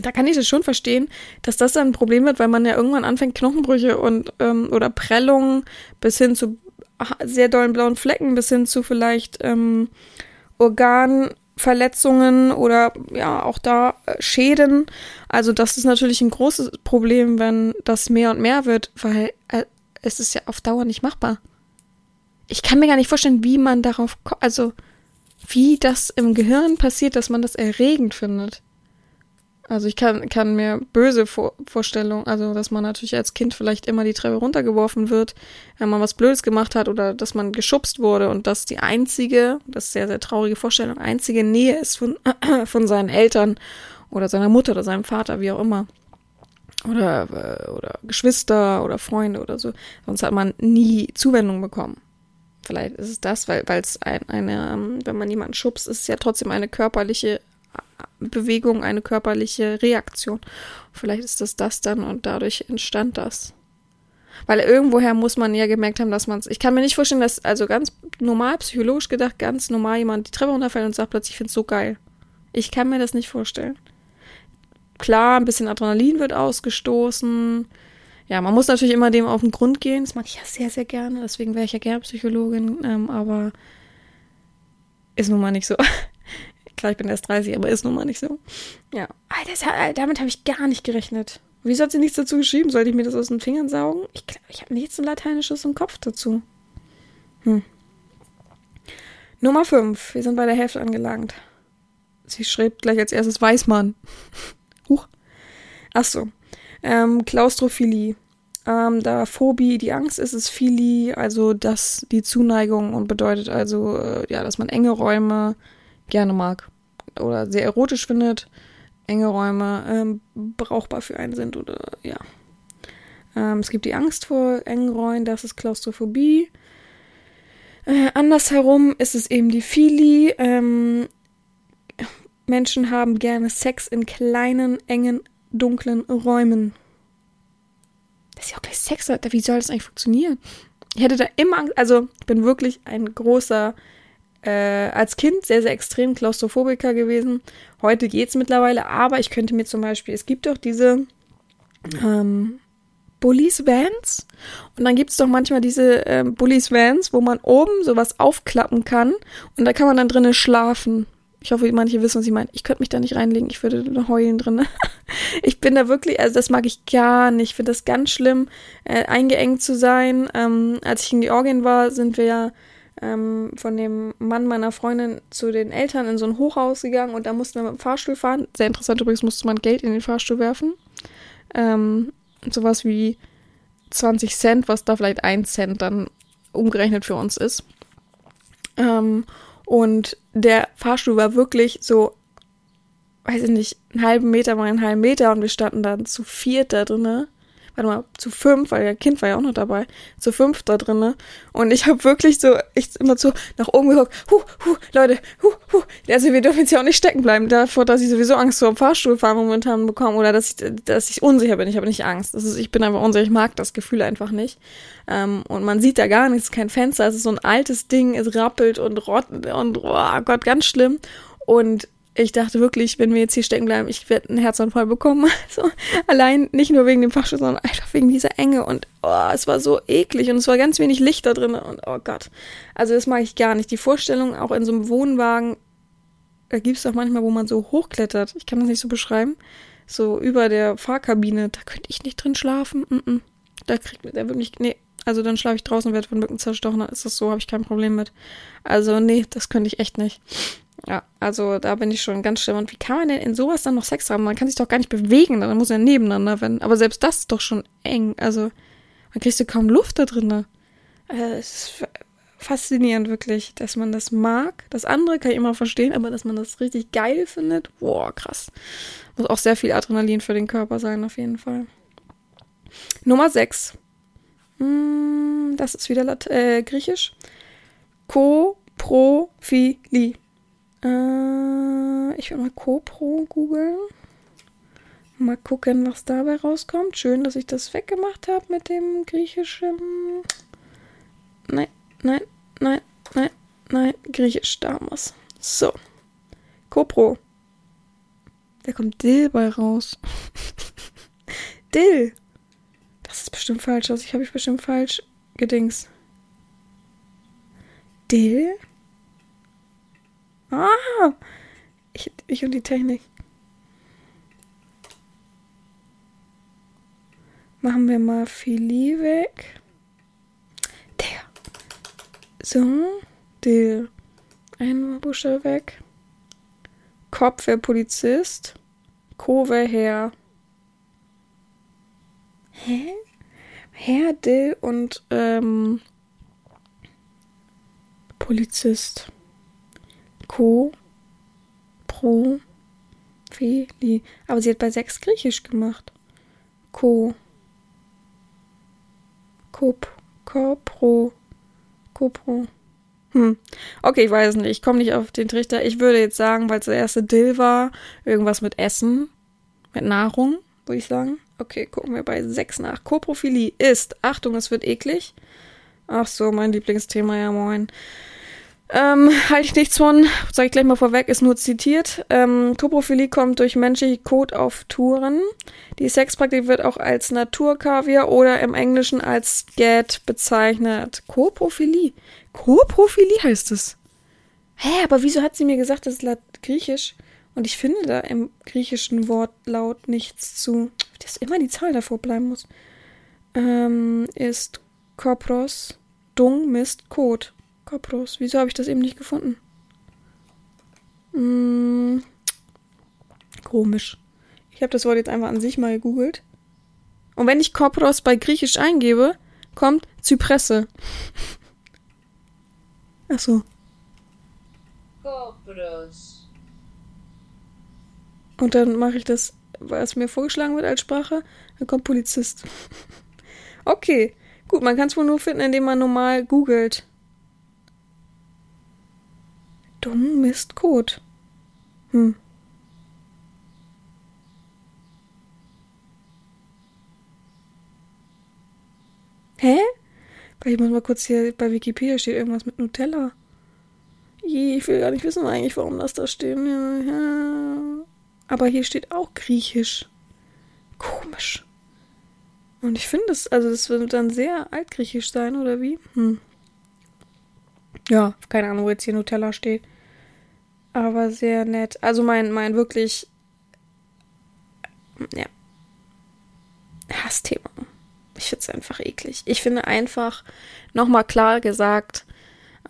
Da kann ich es schon verstehen, dass das dann ein Problem wird, weil man ja irgendwann anfängt, Knochenbrüche und ähm, oder Prellungen bis hin zu sehr dollen blauen Flecken bis hin zu vielleicht ähm, Organverletzungen oder ja auch da äh, Schäden. Also das ist natürlich ein großes Problem, wenn das mehr und mehr wird, weil äh, es ist ja auf Dauer nicht machbar. Ich kann mir gar nicht vorstellen, wie man darauf, also wie das im Gehirn passiert, dass man das erregend findet. Also ich kann, kann mir böse Vor Vorstellungen, also dass man natürlich als Kind vielleicht immer die Treppe runtergeworfen wird, wenn man was Blödes gemacht hat oder dass man geschubst wurde und dass die einzige, das ist sehr, sehr traurige Vorstellung, einzige Nähe ist von, von seinen Eltern oder seiner Mutter oder seinem Vater, wie auch immer. Oder, äh, oder Geschwister oder Freunde oder so. Sonst hat man nie Zuwendung bekommen. Vielleicht ist es das, weil es ein, eine, ähm, wenn man jemanden schubst, ist es ja trotzdem eine körperliche Bewegung eine körperliche Reaktion. Vielleicht ist das das dann und dadurch entstand das. Weil irgendwoher muss man ja gemerkt haben, dass man es. Ich kann mir nicht vorstellen, dass, also ganz normal, psychologisch gedacht, ganz normal jemand die Treppe runterfällt und sagt plötzlich, ich finde es so geil. Ich kann mir das nicht vorstellen. Klar, ein bisschen Adrenalin wird ausgestoßen. Ja, man muss natürlich immer dem auf den Grund gehen. Das mag ich ja sehr, sehr gerne. Deswegen wäre ich ja gerne Psychologin. Ähm, aber ist nun mal nicht so. Klar, ich bin erst 30, aber ist nun mal nicht so. Ja. Alter, damit habe ich gar nicht gerechnet. Wieso hat sie nichts dazu geschrieben? Sollte ich mir das aus den Fingern saugen? Ich glaube, ich habe nichts Lateinisches im Kopf dazu. Hm. Nummer 5. Wir sind bei der Hälfte angelangt. Sie schreibt gleich als erstes Weißmann. Huch. Ach so. Ähm, Klaustrophilie. Ähm, da Phobie die Angst ist, ist Philie, also das die Zuneigung und bedeutet also, äh, ja, dass man enge Räume, gerne mag oder sehr erotisch findet, enge Räume ähm, brauchbar für einen sind oder ja. Ähm, es gibt die Angst vor engen Räumen, das ist Klaustrophobie. Äh, andersherum ist es eben die Philie. Ähm, Menschen haben gerne Sex in kleinen, engen, dunklen Räumen. Das ist ja auch gleich Sex, Wie soll das eigentlich funktionieren? Ich hätte da immer Angst. Also, ich bin wirklich ein großer äh, als Kind sehr, sehr extrem Klaustrophobiker gewesen. Heute geht's mittlerweile, aber ich könnte mir zum Beispiel, es gibt doch diese ähm, Bullies Vans und dann gibt's doch manchmal diese ähm, Bullies Vans, wo man oben sowas aufklappen kann und da kann man dann drinnen schlafen. Ich hoffe, manche wissen, was ich meine. Ich könnte mich da nicht reinlegen, ich würde heulen drin. ich bin da wirklich, also das mag ich gar nicht. Ich finde das ganz schlimm, äh, eingeengt zu sein. Ähm, als ich in Georgien war, sind wir ja ähm, von dem Mann meiner Freundin zu den Eltern in so ein Hochhaus gegangen und da mussten wir mit dem Fahrstuhl fahren. Sehr interessant übrigens, musste man Geld in den Fahrstuhl werfen. Ähm, sowas wie 20 Cent, was da vielleicht 1 Cent dann umgerechnet für uns ist. Ähm, und der Fahrstuhl war wirklich so, weiß ich nicht, einen halben Meter mal einen halben Meter und wir standen dann zu viert da drinne warte mal, zu fünf, weil der Kind war ja auch noch dabei, zu fünf da drinne. Und ich habe wirklich so, ich immer so nach oben geguckt, hu, hu, Leute, hu, hu. Also wir dürfen jetzt hier auch nicht stecken bleiben, davor, dass ich sowieso Angst vor dem Fahrstuhlfahren momentan bekomme oder dass ich, dass ich unsicher bin. Ich habe nicht Angst. Das ist, ich bin einfach unsicher, ich mag das Gefühl einfach nicht. Ähm, und man sieht da gar nichts, kein Fenster, es ist so ein altes Ding, es rappelt und rottet und, oh Gott, ganz schlimm. Und ich dachte wirklich, wenn wir jetzt hier stecken bleiben, ich werde einen Herzanfall bekommen. Also allein nicht nur wegen dem Fachstuhl, sondern einfach wegen dieser Enge. Und oh, es war so eklig und es war ganz wenig Licht da drin. Und oh Gott. Also das mag ich gar nicht. Die Vorstellung, auch in so einem Wohnwagen, da gibt es auch manchmal, wo man so hochklettert. Ich kann das nicht so beschreiben. So über der Fahrkabine. Da könnte ich nicht drin schlafen. Mm -mm. Da kriegt da würde mich. Nee. Also dann schlafe ich draußen und werde von Mücken zerstochen. Dann ist das so, habe ich kein Problem mit. Also nee, das könnte ich echt nicht. Ja, also da bin ich schon ganz schlimm. Und wie kann man denn in sowas dann noch Sex haben? Man kann sich doch gar nicht bewegen, dann muss ja nebeneinander werden. Aber selbst das ist doch schon eng. Also, man kriegst du kaum Luft da drin. Also, es ist faszinierend wirklich, dass man das mag. Das andere kann ich immer verstehen, aber dass man das richtig geil findet, boah, krass. Muss auch sehr viel Adrenalin für den Körper sein, auf jeden Fall. Nummer 6. Hm, das ist wieder Lat äh, griechisch. Koprophilie. Äh, ich will mal CoPro googeln. Mal gucken, was dabei rauskommt. Schön, dass ich das weggemacht habe mit dem griechischen. Nein, nein, nein, nein, nein. Griechisch damals. So. CoPro. Da kommt Dill bei raus. Dill. Das ist bestimmt falsch aus. Ich habe ich bestimmt falsch gedings. Dill? Ah! Ich, ich und die Technik. Machen wir mal Philly weg. Der. So. Der. Ein Buchstabe weg. Kopf wäre Polizist. Co wäre Herr. Hä? Herr Dill und ähm, Polizist. Co. Pro. Feli. Aber sie hat bei sechs Griechisch gemacht. Co. Kop. Kopro. Kopro. Hm. Okay, ich weiß nicht. Ich komme nicht auf den Trichter. Ich würde jetzt sagen, weil es der erste Dill war, irgendwas mit Essen. Mit Nahrung, würde ich sagen. Okay, gucken wir bei sechs nach. Koprophilie ist, Achtung, es wird eklig. Ach so, mein Lieblingsthema, ja moin. Ähm, halte ich nichts von, sage ich gleich mal vorweg, ist nur zitiert. Ähm, Koprophilie kommt durch menschliche Kot auf Touren. Die Sexpraktik wird auch als Naturkaviar oder im Englischen als Scat bezeichnet. Koprophilie. Koprophilie heißt es. Hä, aber wieso hat sie mir gesagt, das ist griechisch? Und ich finde da im griechischen Wortlaut nichts zu. Dass immer die Zahl davor bleiben muss. Ähm, ist Kopros, Dung, Mist, Kot. Kopros. Wieso habe ich das eben nicht gefunden? Hm, komisch. Ich habe das Wort jetzt einfach an sich mal gegoogelt. Und wenn ich Kopros bei Griechisch eingebe, kommt Zypresse. Ach so. Kopros. Und dann mache ich das, was mir vorgeschlagen wird als Sprache, dann kommt Polizist. okay, gut, man kann es wohl nur finden, indem man normal googelt. Dumm Mist Code. Hm. Hä? Ich muss mal kurz hier bei Wikipedia steht irgendwas mit Nutella. Ich will gar nicht wissen eigentlich, warum das da steht. Aber hier steht auch Griechisch. Komisch. Und ich finde es, also das wird dann sehr altgriechisch sein, oder wie? Hm. Ja, keine Ahnung, wo jetzt hier Nutella steht. Aber sehr nett. Also mein, mein wirklich, ja, Hassthema. Ich finde es einfach eklig. Ich finde einfach, nochmal klar gesagt,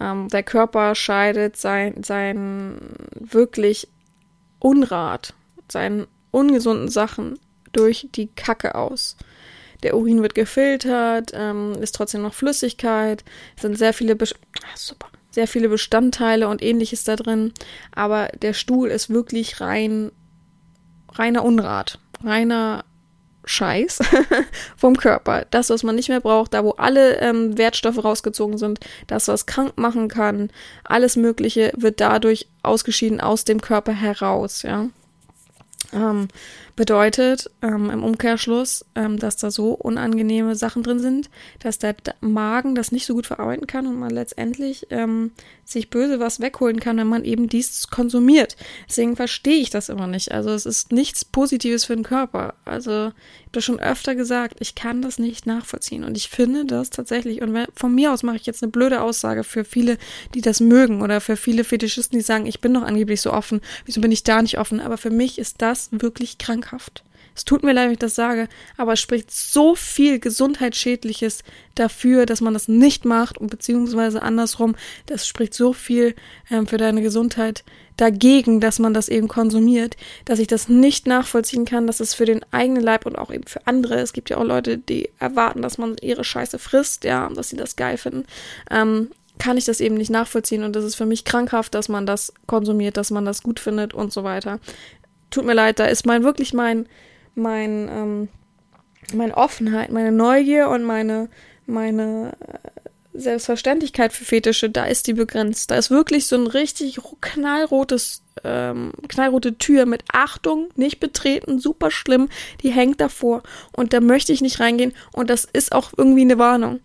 ähm, der Körper scheidet sein, sein wirklich Unrat, seinen ungesunden Sachen durch die Kacke aus. Der Urin wird gefiltert, ähm, ist trotzdem noch Flüssigkeit, sind sehr viele Besch ah, super, sehr viele Bestandteile und ähnliches da drin. Aber der Stuhl ist wirklich rein, reiner Unrat. Reiner Scheiß vom Körper. Das, was man nicht mehr braucht, da wo alle ähm, Wertstoffe rausgezogen sind, das, was krank machen kann, alles Mögliche wird dadurch ausgeschieden aus dem Körper heraus, ja. Ähm, bedeutet ähm, im Umkehrschluss, ähm, dass da so unangenehme Sachen drin sind, dass der Magen das nicht so gut verarbeiten kann und man letztendlich ähm, sich böse was wegholen kann, wenn man eben dies konsumiert. Deswegen verstehe ich das immer nicht. Also es ist nichts Positives für den Körper. Also ich habe das schon öfter gesagt, ich kann das nicht nachvollziehen. Und ich finde das tatsächlich, und von mir aus mache ich jetzt eine blöde Aussage für viele, die das mögen oder für viele Fetischisten, die sagen, ich bin doch angeblich so offen, wieso bin ich da nicht offen? Aber für mich ist das wirklich krankhaft. Es tut mir leid, wenn ich das sage, aber es spricht so viel Gesundheitsschädliches dafür, dass man das nicht macht und beziehungsweise andersrum, das spricht so viel ähm, für deine Gesundheit dagegen, dass man das eben konsumiert, dass ich das nicht nachvollziehen kann, dass es für den eigenen Leib und auch eben für andere, es gibt ja auch Leute, die erwarten, dass man ihre Scheiße frisst, ja, dass sie das geil finden, ähm, kann ich das eben nicht nachvollziehen und das ist für mich krankhaft, dass man das konsumiert, dass man das gut findet und so weiter. Tut mir leid, da ist mein wirklich mein mein, ähm, meine Offenheit, meine Neugier und meine, meine äh, Selbstverständlichkeit für Fetische, da ist die begrenzt. Da ist wirklich so ein richtig knallrotes, ähm, knallrote Tür mit Achtung, nicht betreten, super schlimm, die hängt davor und da möchte ich nicht reingehen und das ist auch irgendwie eine Warnung.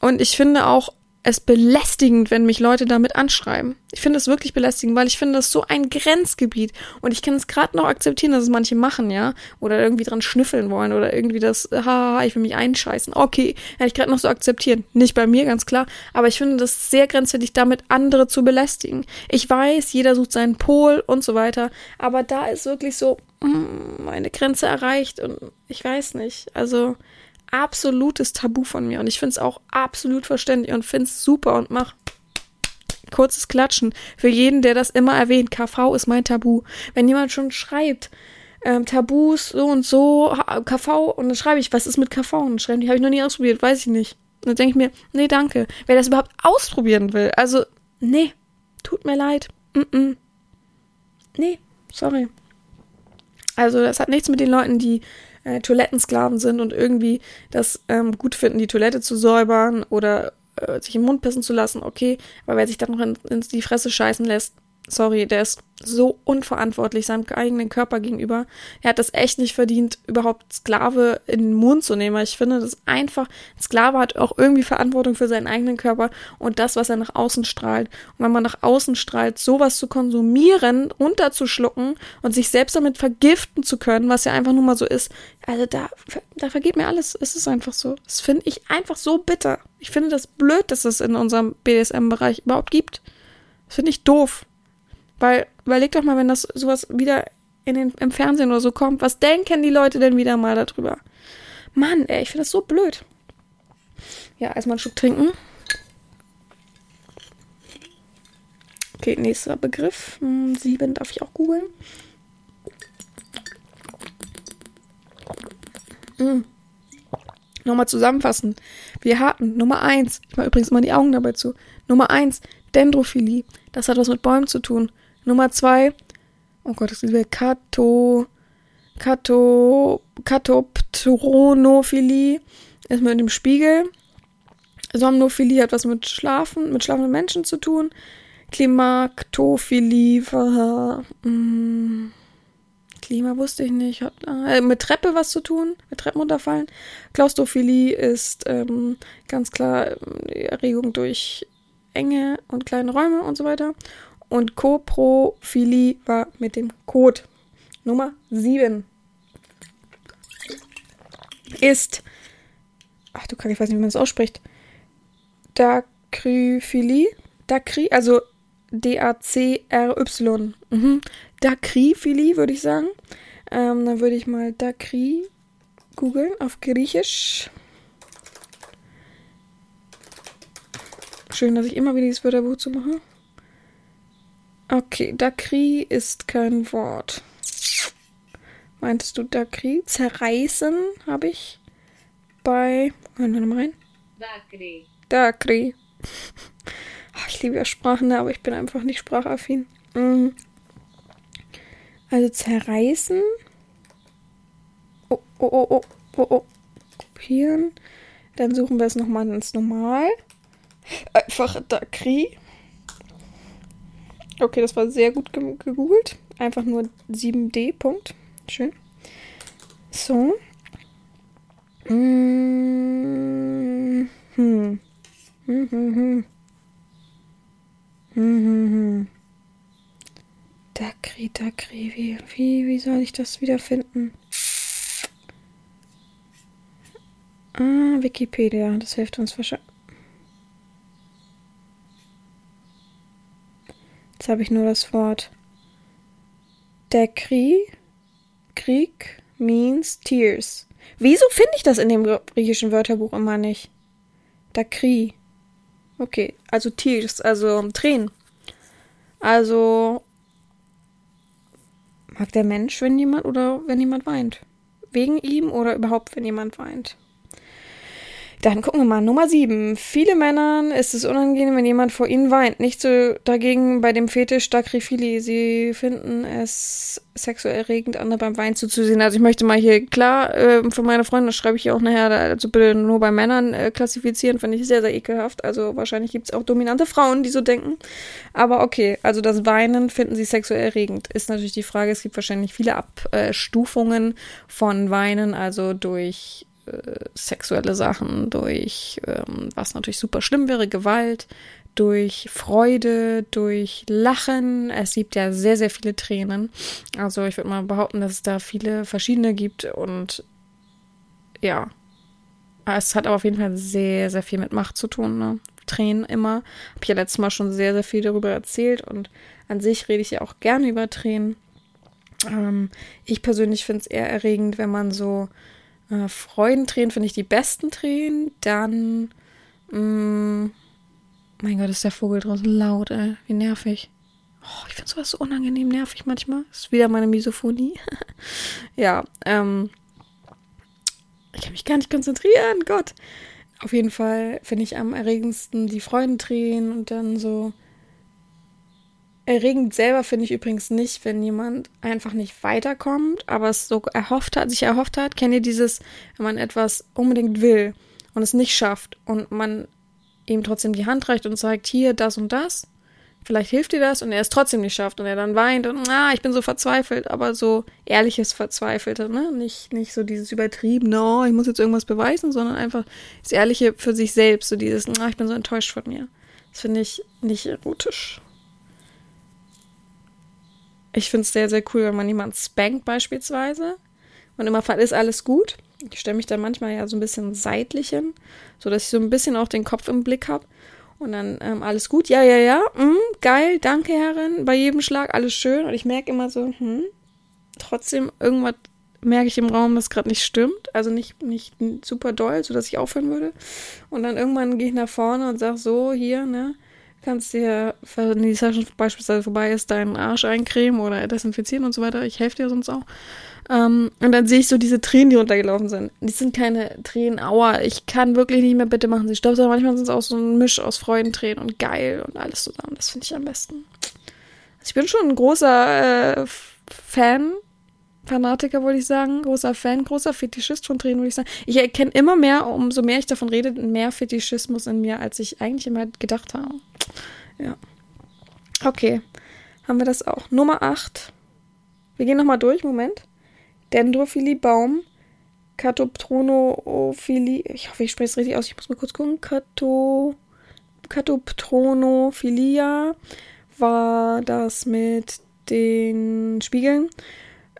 Und ich finde auch, es belästigend, wenn mich Leute damit anschreiben. Ich finde es wirklich belästigend, weil ich finde das so ein Grenzgebiet und ich kann es gerade noch akzeptieren, dass es manche machen, ja, oder irgendwie dran schnüffeln wollen oder irgendwie das, haha, ich will mich einscheißen. Okay, hätte ich gerade noch so akzeptieren. Nicht bei mir, ganz klar, aber ich finde das sehr grenzwertig, damit andere zu belästigen. Ich weiß, jeder sucht seinen Pol und so weiter, aber da ist wirklich so mm, meine Grenze erreicht und ich weiß nicht, also absolutes Tabu von mir und ich finde es auch absolut verständlich und finde es super und mach kurzes Klatschen für jeden, der das immer erwähnt. KV ist mein Tabu. Wenn jemand schon schreibt, ähm, Tabus so und so, KV, und dann schreibe ich, was ist mit KV? Und dann schreiben die, habe ich noch nie ausprobiert, weiß ich nicht. Und dann denke ich mir, nee, danke. Wer das überhaupt ausprobieren will, also, nee, tut mir leid. Mm -mm. Nee, sorry. Also, das hat nichts mit den Leuten, die äh, Toilettensklaven sind und irgendwie das ähm, gut finden, die Toilette zu säubern oder äh, sich im Mund pissen zu lassen, okay. Aber wer sich dann noch in, in die Fresse scheißen lässt, sorry, der ist so unverantwortlich seinem eigenen Körper gegenüber. Er hat das echt nicht verdient, überhaupt Sklave in den Mund zu nehmen. Ich finde das einfach, ein Sklave hat auch irgendwie Verantwortung für seinen eigenen Körper und das, was er nach außen strahlt. Und wenn man nach außen strahlt, sowas zu konsumieren, runterzuschlucken und sich selbst damit vergiften zu können, was ja einfach nur mal so ist, also da, da vergeht mir alles. Es ist einfach so. Das finde ich einfach so bitter. Ich finde das blöd, dass es in unserem BDSM-Bereich überhaupt gibt. Das finde ich doof. Weil, überleg doch mal, wenn das sowas wieder in den, im Fernsehen oder so kommt, was denken die Leute denn wieder mal darüber? Mann, ey, ich finde das so blöd. Ja, erstmal einen Schluck trinken. Okay, nächster Begriff. Hm, sieben darf ich auch googeln. Hm. Nochmal zusammenfassen. Wir hatten Nummer eins. Ich mache übrigens mal die Augen dabei zu. Nummer eins, Dendrophilie. Das hat was mit Bäumen zu tun. Nummer zwei, oh Gott, das ist wieder Kato, Kato, Katopteronophilie ist mit dem Spiegel. Somnophilie hat was mit Schlafen, mit schlafenden Menschen zu tun. Klimaktophilie, mm, Klima wusste ich nicht. Hat äh, mit Treppe was zu tun, mit Treppen runterfallen. Klaustrophilie ist ähm, ganz klar die Erregung durch enge und kleine Räume und so weiter und Koprophilie war mit dem Code Nummer 7 ist, ach du Kack, ich weiß nicht, wie man das ausspricht, Dacryphilie, Dacry, also D-A-C-R-Y, mhm. Dacryphilie würde ich sagen. Ähm, dann würde ich mal Dacry googeln auf Griechisch. Schön, dass ich immer wieder dieses Wörterbuch zu machen. Okay, Dakri ist kein Wort. Meintest du Dakri? Zerreißen habe ich bei. Hören wir nochmal rein. Dakri. Dakri. Ich liebe ja Sprachen, aber ich bin einfach nicht sprachaffin. Mhm. Also zerreißen. Oh, oh, oh, oh. Oh, oh. Kopieren. Dann suchen wir es nochmal ins Normal. Einfach Dakri. Okay, das war sehr gut ge gegoogelt. Einfach nur 7D. Punkt. Schön. So. Hm, hm, hm. Hm, hm, hm. Dakri, Dakri, wie, wie, wie soll ich das wiederfinden? Ah, Wikipedia, das hilft uns wahrscheinlich. Jetzt habe ich nur das Wort. Dekri, Krieg means tears. Wieso finde ich das in dem griechischen Wörterbuch immer nicht? Dakri. Okay, also tears, also Tränen. Also mag der Mensch, wenn jemand oder wenn jemand weint? Wegen ihm oder überhaupt, wenn jemand weint? Dann gucken wir mal. Nummer 7. Viele Männern ist es unangenehm, wenn jemand vor ihnen weint. Nicht so dagegen bei dem Fetisch Dakrifili. Sie finden es sexuell erregend, andere beim Wein zuzusehen. Also ich möchte mal hier klar äh, für meine Freunde, das schreibe ich hier auch nachher, also bitte nur bei Männern äh, klassifizieren, finde ich sehr, sehr ekelhaft. Also wahrscheinlich gibt es auch dominante Frauen, die so denken. Aber okay, also das Weinen finden sie sexuell erregend. Ist natürlich die Frage, es gibt wahrscheinlich viele Abstufungen von Weinen, also durch sexuelle Sachen, durch ähm, was natürlich super schlimm wäre, Gewalt, durch Freude, durch Lachen. Es gibt ja sehr, sehr viele Tränen. Also ich würde mal behaupten, dass es da viele verschiedene gibt und ja. Es hat aber auf jeden Fall sehr, sehr viel mit Macht zu tun. Ne? Tränen immer. Habe ich ja letztes Mal schon sehr, sehr viel darüber erzählt und an sich rede ich ja auch gerne über Tränen. Ähm, ich persönlich finde es eher erregend, wenn man so äh, Freudentränen finde ich die besten Tränen. Dann, mh, mm, mein Gott, ist der Vogel draußen laut, ey. Wie nervig. Oh, ich finde sowas so unangenehm nervig manchmal. Ist wieder meine Misophonie. ja, ähm, ich kann mich gar nicht konzentrieren, Gott. Auf jeden Fall finde ich am erregendsten die Freudentränen und dann so Erregend selber finde ich übrigens nicht, wenn jemand einfach nicht weiterkommt, aber es so erhofft hat, sich erhofft hat. Kennt ihr dieses, wenn man etwas unbedingt will und es nicht schafft und man ihm trotzdem die Hand reicht und sagt, hier, das und das, vielleicht hilft dir das und er es trotzdem nicht schafft und er dann weint und, ah, ich bin so verzweifelt, aber so ehrliches Verzweifelte, ne? Nicht, nicht so dieses übertriebene, oh, ich muss jetzt irgendwas beweisen, sondern einfach das Ehrliche für sich selbst, so dieses, ah, ich bin so enttäuscht von mir. Das finde ich nicht erotisch. Ich finde es sehr, sehr cool, wenn man jemanden spankt beispielsweise und immer fragt, ist alles gut? Ich stelle mich da manchmal ja so ein bisschen seitlich hin, sodass ich so ein bisschen auch den Kopf im Blick habe. Und dann ähm, alles gut, ja, ja, ja, mm, geil, danke Herrin, bei jedem Schlag alles schön. Und ich merke immer so, hm, trotzdem irgendwas merke ich im Raum, das gerade nicht stimmt. Also nicht, nicht super doll, sodass ich aufhören würde. Und dann irgendwann gehe ich nach vorne und sage so, hier, ne, kannst dir, wenn die Session beispielsweise vorbei ist, deinen Arsch eincremen oder desinfizieren und so weiter. Ich helfe dir sonst auch. Ähm, und dann sehe ich so diese Tränen, die runtergelaufen sind. Die sind keine Tränen, aua, ich kann wirklich nicht mehr, bitte machen Sie Stopp, sondern manchmal sind es auch so ein Misch aus Freudentränen und geil und alles zusammen. Das finde ich am besten. Also ich bin schon ein großer äh, Fan, Fanatiker, würde ich sagen. Großer Fan, großer Fetischist von Tränen, würde ich sagen. Ich erkenne immer mehr, umso mehr ich davon rede, mehr Fetischismus in mir, als ich eigentlich immer gedacht habe. Ja. Okay. Haben wir das auch. Nummer 8. Wir gehen nochmal durch. Moment. Dendrophilie Baum. Catoptronophilie. Ich hoffe, ich spreche es richtig aus. Ich muss mal kurz gucken. Cato, Catoptronophilia war das mit den Spiegeln.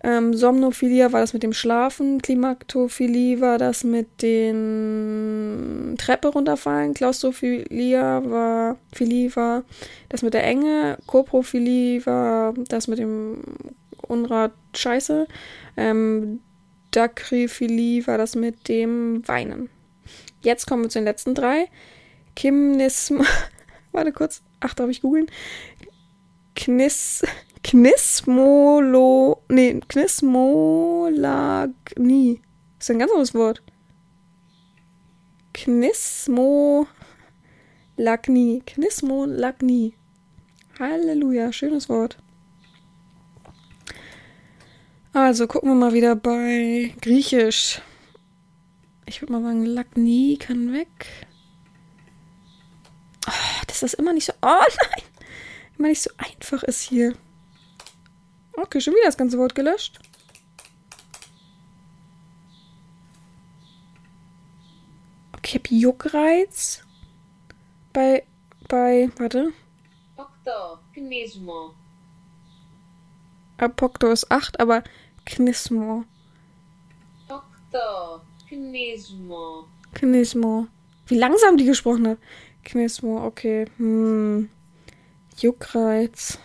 Ähm, Somnophilia war das mit dem Schlafen, Klimaktophilie war das mit den Treppe runterfallen, Klaustrophilia war, Philie war das mit der Enge, Koprophilie war das mit dem Unrat Scheiße, ähm, Dakriphilie war das mit dem Weinen. Jetzt kommen wir zu den letzten drei. Kimnism, warte kurz, ach, darf ich googeln? Knis, Knismolo. Nee, Knismolagnie. Ist ein ganz anderes Wort. Knismolagnie. Knismolagnie. Halleluja, schönes Wort. Also gucken wir mal wieder bei Griechisch. Ich würde mal sagen, Lagny kann weg. Oh, dass das immer nicht so. Oh nein! Immer nicht so einfach ist hier. Okay, schon wieder das ganze Wort gelöscht. Okay, ich habe Juckreiz. Bei. Bei. Warte. Okto, Knismo. Apokto ist 8, aber Knismo. Okto, Knismo. Knismo. Wie langsam die gesprochen hat. Knismo, okay. Hm. Juckreiz.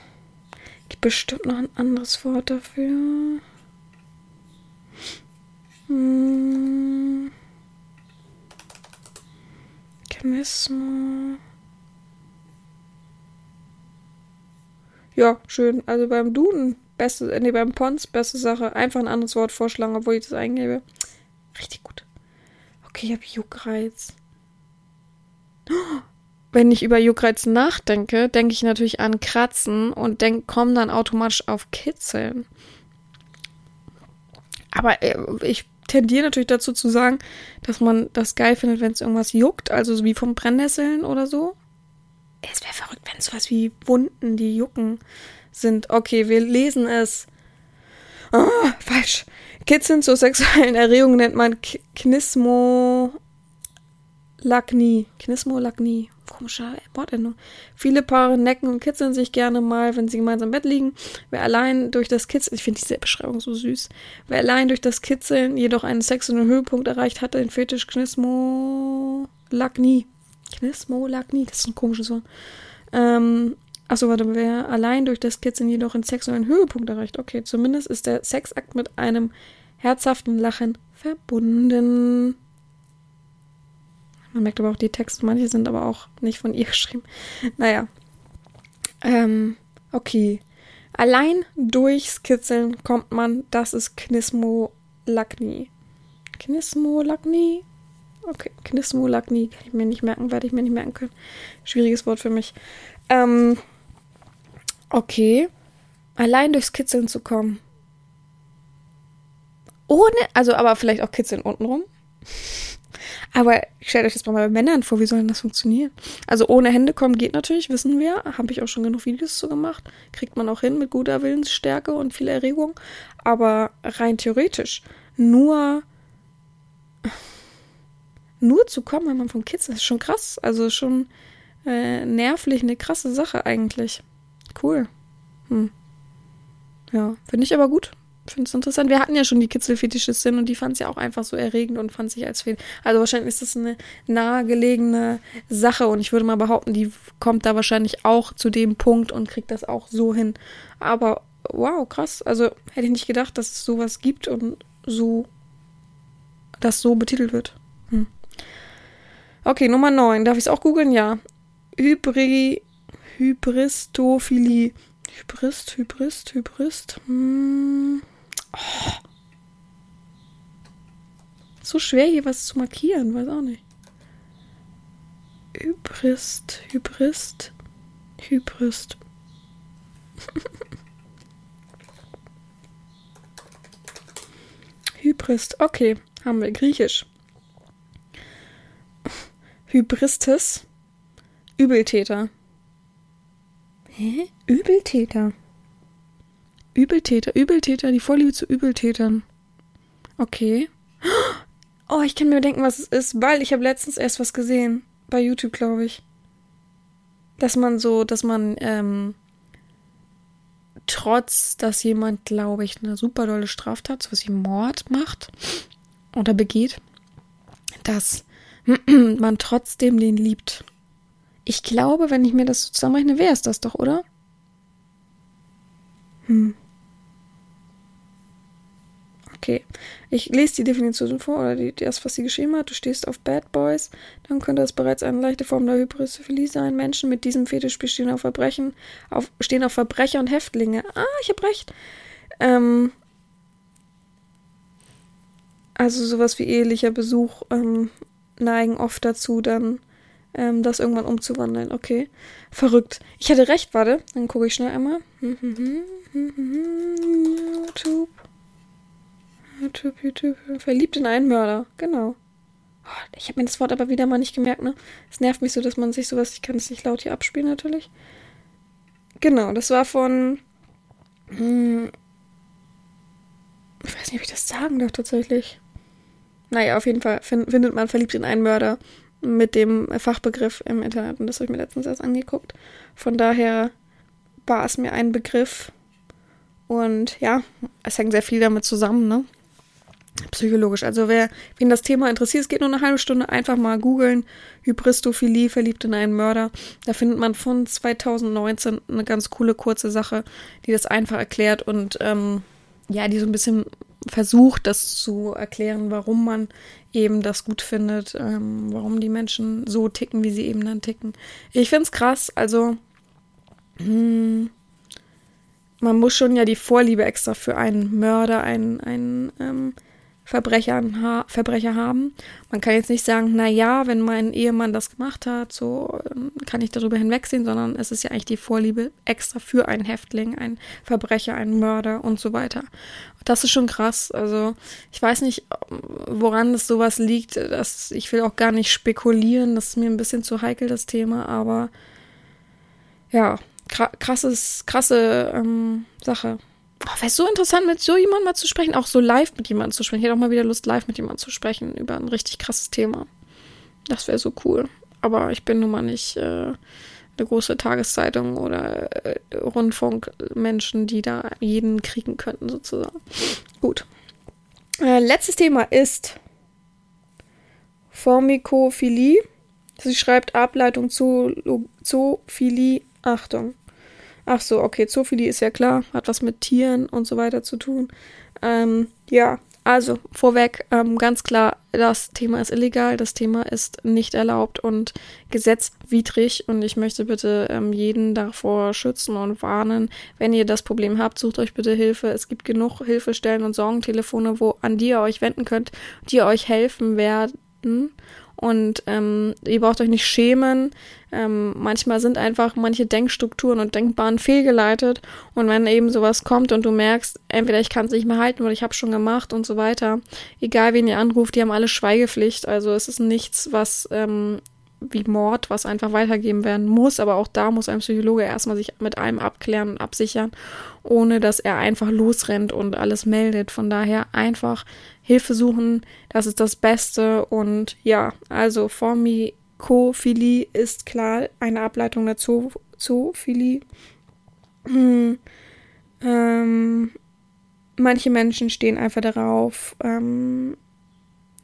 Bestimmt noch ein anderes Wort dafür. Hm. Knismo. Ja, schön. Also beim Duden, beste, äh, nee, beim Pons, beste Sache. Einfach ein anderes Wort vorschlagen, obwohl ich das eingebe. Richtig gut. Okay, ich habe Juckreiz. Wenn ich über Juckreiz nachdenke, denke ich natürlich an Kratzen und komme dann automatisch auf Kitzeln. Aber äh, ich tendiere natürlich dazu zu sagen, dass man das geil findet, wenn es irgendwas juckt, also so wie vom Brennnesseln oder so. Es wäre verrückt, wenn es sowas wie Wunden, die jucken, sind. Okay, wir lesen es. Oh, falsch. Kitzeln zur sexuellen Erregung nennt man K. Knismolagnie. Komischer Wortendung. Viele Paare necken und kitzeln sich gerne mal, wenn sie gemeinsam im Bett liegen. Wer allein durch das Kitzeln, ich finde diese Beschreibung so süß, wer allein durch das Kitzeln jedoch einen sexuellen Höhepunkt erreicht, hatte den Fetisch Knismolagnie. Knismolagnie, das ist ein komisches Wort. Ähm, achso, warte, wer allein durch das Kitzeln jedoch einen sexuellen Höhepunkt erreicht. Okay, zumindest ist der Sexakt mit einem herzhaften Lachen verbunden. Man merkt aber auch die Texte, manche sind aber auch nicht von ihr geschrieben. Naja. Ähm, okay. Allein durchs Kitzeln kommt man, das ist Knismolagnie. Knismolagnie? Okay, Knismolagnie kann ich mir nicht merken, werde ich mir nicht merken können. Schwieriges Wort für mich. Ähm, okay. Allein durchs Kitzeln zu kommen. Ohne, also aber vielleicht auch Kitzeln untenrum. Aber stellt euch das mal bei Männern vor, wie soll denn das funktionieren? Also ohne Hände kommen geht natürlich, wissen wir. Habe ich auch schon genug Videos zu gemacht. Kriegt man auch hin mit guter Willensstärke und viel Erregung. Aber rein theoretisch, nur, nur zu kommen, wenn man vom Kids ist, ist schon krass. Also schon äh, nervlich eine krasse Sache eigentlich. Cool. Hm. Ja, finde ich aber gut finde es interessant. Wir hatten ja schon die Kitzelfetischistin und die fand es ja auch einfach so erregend und fand sich als Fehl. Also wahrscheinlich ist das eine nahegelegene Sache und ich würde mal behaupten, die kommt da wahrscheinlich auch zu dem Punkt und kriegt das auch so hin. Aber wow, krass. Also hätte ich nicht gedacht, dass es sowas gibt und so, das so betitelt wird. Hm. Okay, Nummer 9. Darf ich es auch googeln? Ja. Hybri, Hybristophilie. Hybrist, Hybrist, Hybrist. Hm. So schwer hier was zu markieren, weiß auch nicht. Hybrist, Hybrist, Hybrist. Hybrist, okay, haben wir Griechisch. Hybristes, Übeltäter. Hä? Übeltäter. Übeltäter, Übeltäter, die Vorliebe zu Übeltätern. Okay. Oh, ich kann mir denken, was es ist, weil ich habe letztens erst was gesehen. Bei YouTube, glaube ich. Dass man so, dass man, ähm, trotz, dass jemand, glaube ich, eine super dolle Straftat, so was wie Mord macht oder begeht, dass man trotzdem den liebt. Ich glaube, wenn ich mir das zusammenrechne, wäre es das doch, oder? Hm. Okay. Ich lese die Definition vor, oder die, das, was sie geschrieben hat. Du stehst auf Bad Boys. Dann könnte das bereits eine leichte Form der Hybristophilie sein. Menschen mit diesem Fetisch bestehen auf Verbrechen, auf, stehen auf Verbrecher und Häftlinge. Ah, ich habe recht. Ähm, also sowas wie ehelicher Besuch ähm, neigen oft dazu, dann ähm, das irgendwann umzuwandeln. Okay. Verrückt. Ich hatte recht, warte. Dann gucke ich schnell einmal. YouTube. YouTube, YouTube. Verliebt in einen Mörder. Genau. Ich habe mir das Wort aber wieder mal nicht gemerkt, ne? Es nervt mich so, dass man sich sowas, ich kann es nicht laut hier abspielen natürlich. Genau, das war von. Hm, ich weiß nicht, ob ich das sagen darf tatsächlich. Naja, auf jeden Fall find, findet man verliebt in einen Mörder mit dem Fachbegriff im Internet. Und das habe ich mir letztens erst angeguckt. Von daher war es mir ein Begriff. Und ja, es hängt sehr viel damit zusammen, ne? Psychologisch. Also wer, wen das Thema interessiert, es geht nur eine halbe Stunde, einfach mal googeln. Hybristophilie, verliebt in einen Mörder. Da findet man von 2019 eine ganz coole kurze Sache, die das einfach erklärt und ähm, ja, die so ein bisschen versucht, das zu erklären, warum man eben das gut findet, ähm, warum die Menschen so ticken, wie sie eben dann ticken. Ich finde es krass, also hm, man muss schon ja die Vorliebe extra für einen Mörder, einen, einen ähm, Verbrechern, ha Verbrecher haben. Man kann jetzt nicht sagen, na ja, wenn mein Ehemann das gemacht hat, so ähm, kann ich darüber hinwegsehen, sondern es ist ja eigentlich die Vorliebe extra für einen Häftling, einen Verbrecher, einen Mörder und so weiter. Das ist schon krass. Also ich weiß nicht, woran es sowas liegt. Das, ich will auch gar nicht spekulieren. Das ist mir ein bisschen zu heikel, das Thema. Aber ja, krasses, krasse ähm, Sache. Oh, Wäre so interessant, mit so jemandem mal zu sprechen, auch so live mit jemandem zu sprechen. Ich hätte auch mal wieder Lust, live mit jemandem zu sprechen über ein richtig krasses Thema. Das wäre so cool. Aber ich bin nun mal nicht äh, eine große Tageszeitung oder äh, Rundfunkmenschen, die da jeden kriegen könnten, sozusagen. Gut. Äh, letztes Thema ist Formikophilie. Sie schreibt Ableitung Zoophilie. Achtung. Ach so, okay, Zoophilie ist ja klar, hat was mit Tieren und so weiter zu tun. Ähm, ja, also vorweg, ähm, ganz klar, das Thema ist illegal, das Thema ist nicht erlaubt und gesetzwidrig und ich möchte bitte ähm, jeden davor schützen und warnen, wenn ihr das Problem habt, sucht euch bitte Hilfe. Es gibt genug Hilfestellen und Sorgentelefone, wo an die ihr euch wenden könnt, die euch helfen werden und ähm, ihr braucht euch nicht schämen. Ähm, manchmal sind einfach manche Denkstrukturen und Denkbahnen fehlgeleitet. Und wenn eben sowas kommt und du merkst, entweder ich kann es nicht mehr halten oder ich habe schon gemacht und so weiter, egal wen ihr anruft, die haben alle Schweigepflicht. Also es ist nichts, was ähm, wie Mord, was einfach weitergeben werden muss. Aber auch da muss ein Psychologe erstmal sich mit einem abklären und absichern, ohne dass er einfach losrennt und alles meldet. Von daher einfach Hilfe suchen, das ist das Beste. Und ja, also Formikophilie ist klar eine Ableitung der Zoophilie. Hm. Ähm, manche Menschen stehen einfach darauf, ähm,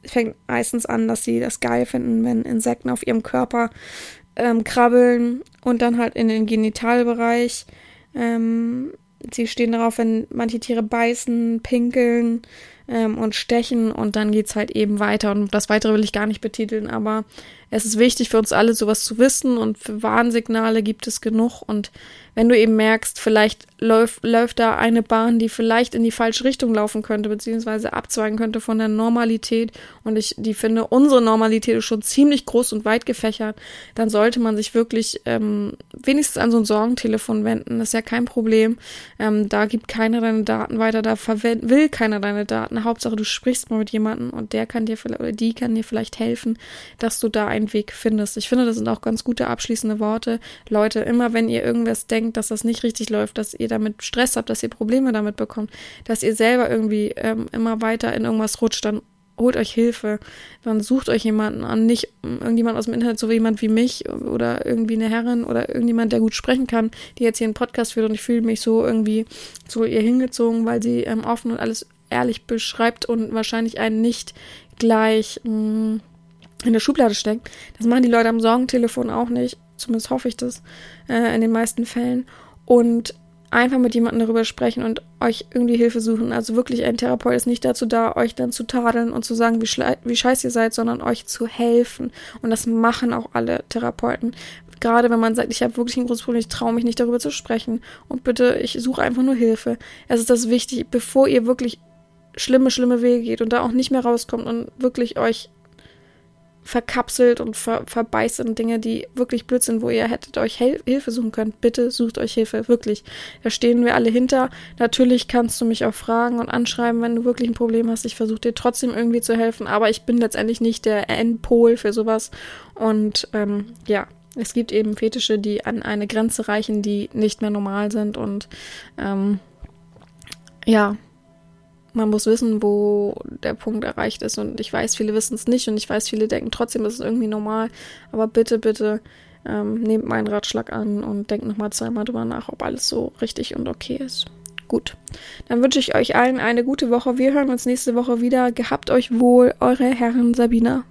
fängt meistens an, dass sie das geil finden, wenn Insekten auf ihrem Körper ähm, krabbeln und dann halt in den Genitalbereich. Ähm, sie stehen darauf, wenn manche Tiere beißen, pinkeln ähm, und stechen und dann geht's halt eben weiter. Und das Weitere will ich gar nicht betiteln, aber es ist wichtig für uns alle, sowas zu wissen und für Warnsignale gibt es genug und wenn du eben merkst, vielleicht läuft, läuft da eine Bahn, die vielleicht in die falsche Richtung laufen könnte, beziehungsweise abzweigen könnte von der Normalität. Und ich, die finde, unsere Normalität ist schon ziemlich groß und weit gefächert. Dann sollte man sich wirklich ähm, wenigstens an so ein Sorgentelefon wenden. Das ist ja kein Problem. Ähm, da gibt keiner deine Daten weiter, da will keiner deine Daten. Hauptsache, du sprichst mal mit jemandem und der kann dir vielleicht, oder die kann dir vielleicht helfen, dass du da einen Weg findest. Ich finde, das sind auch ganz gute abschließende Worte. Leute, immer wenn ihr irgendwas denkt, dass das nicht richtig läuft, dass ihr damit Stress habt, dass ihr Probleme damit bekommt, dass ihr selber irgendwie ähm, immer weiter in irgendwas rutscht, dann holt euch Hilfe, dann sucht euch jemanden an, nicht irgendjemand aus dem Internet, so jemand wie mich oder irgendwie eine Herrin oder irgendjemand, der gut sprechen kann, die jetzt hier einen Podcast führt und ich fühle mich so irgendwie zu ihr hingezogen, weil sie ähm, offen und alles ehrlich beschreibt und wahrscheinlich einen nicht gleich mh, mm, in der Schublade steckt. Das machen die Leute am Sorgentelefon auch nicht. Zumindest hoffe ich das äh, in den meisten Fällen. Und einfach mit jemandem darüber sprechen und euch irgendwie Hilfe suchen. Also wirklich ein Therapeut ist nicht dazu da, euch dann zu tadeln und zu sagen, wie, wie scheiße ihr seid, sondern euch zu helfen. Und das machen auch alle Therapeuten. Gerade wenn man sagt, ich habe wirklich ein großes Problem, ich traue mich nicht darüber zu sprechen. Und bitte, ich suche einfach nur Hilfe. Es ist das wichtig, bevor ihr wirklich schlimme, schlimme Wege geht und da auch nicht mehr rauskommt und wirklich euch verkapselt und ver verbeißt in Dinge, die wirklich blöd sind, wo ihr hättet euch Hel Hilfe suchen könnt. Bitte sucht euch Hilfe, wirklich. Da stehen wir alle hinter. Natürlich kannst du mich auch fragen und anschreiben, wenn du wirklich ein Problem hast. Ich versuche dir trotzdem irgendwie zu helfen, aber ich bin letztendlich nicht der Endpol für sowas. Und ähm, ja, es gibt eben Fetische, die an eine Grenze reichen, die nicht mehr normal sind und ähm, ja, man muss wissen, wo der Punkt erreicht ist. Und ich weiß, viele wissen es nicht und ich weiß, viele denken trotzdem, es ist irgendwie normal. Aber bitte, bitte ähm, nehmt meinen Ratschlag an und denkt nochmal zweimal drüber nach, ob alles so richtig und okay ist. Gut. Dann wünsche ich euch allen eine gute Woche. Wir hören uns nächste Woche wieder. Gehabt euch wohl, eure Herren Sabina.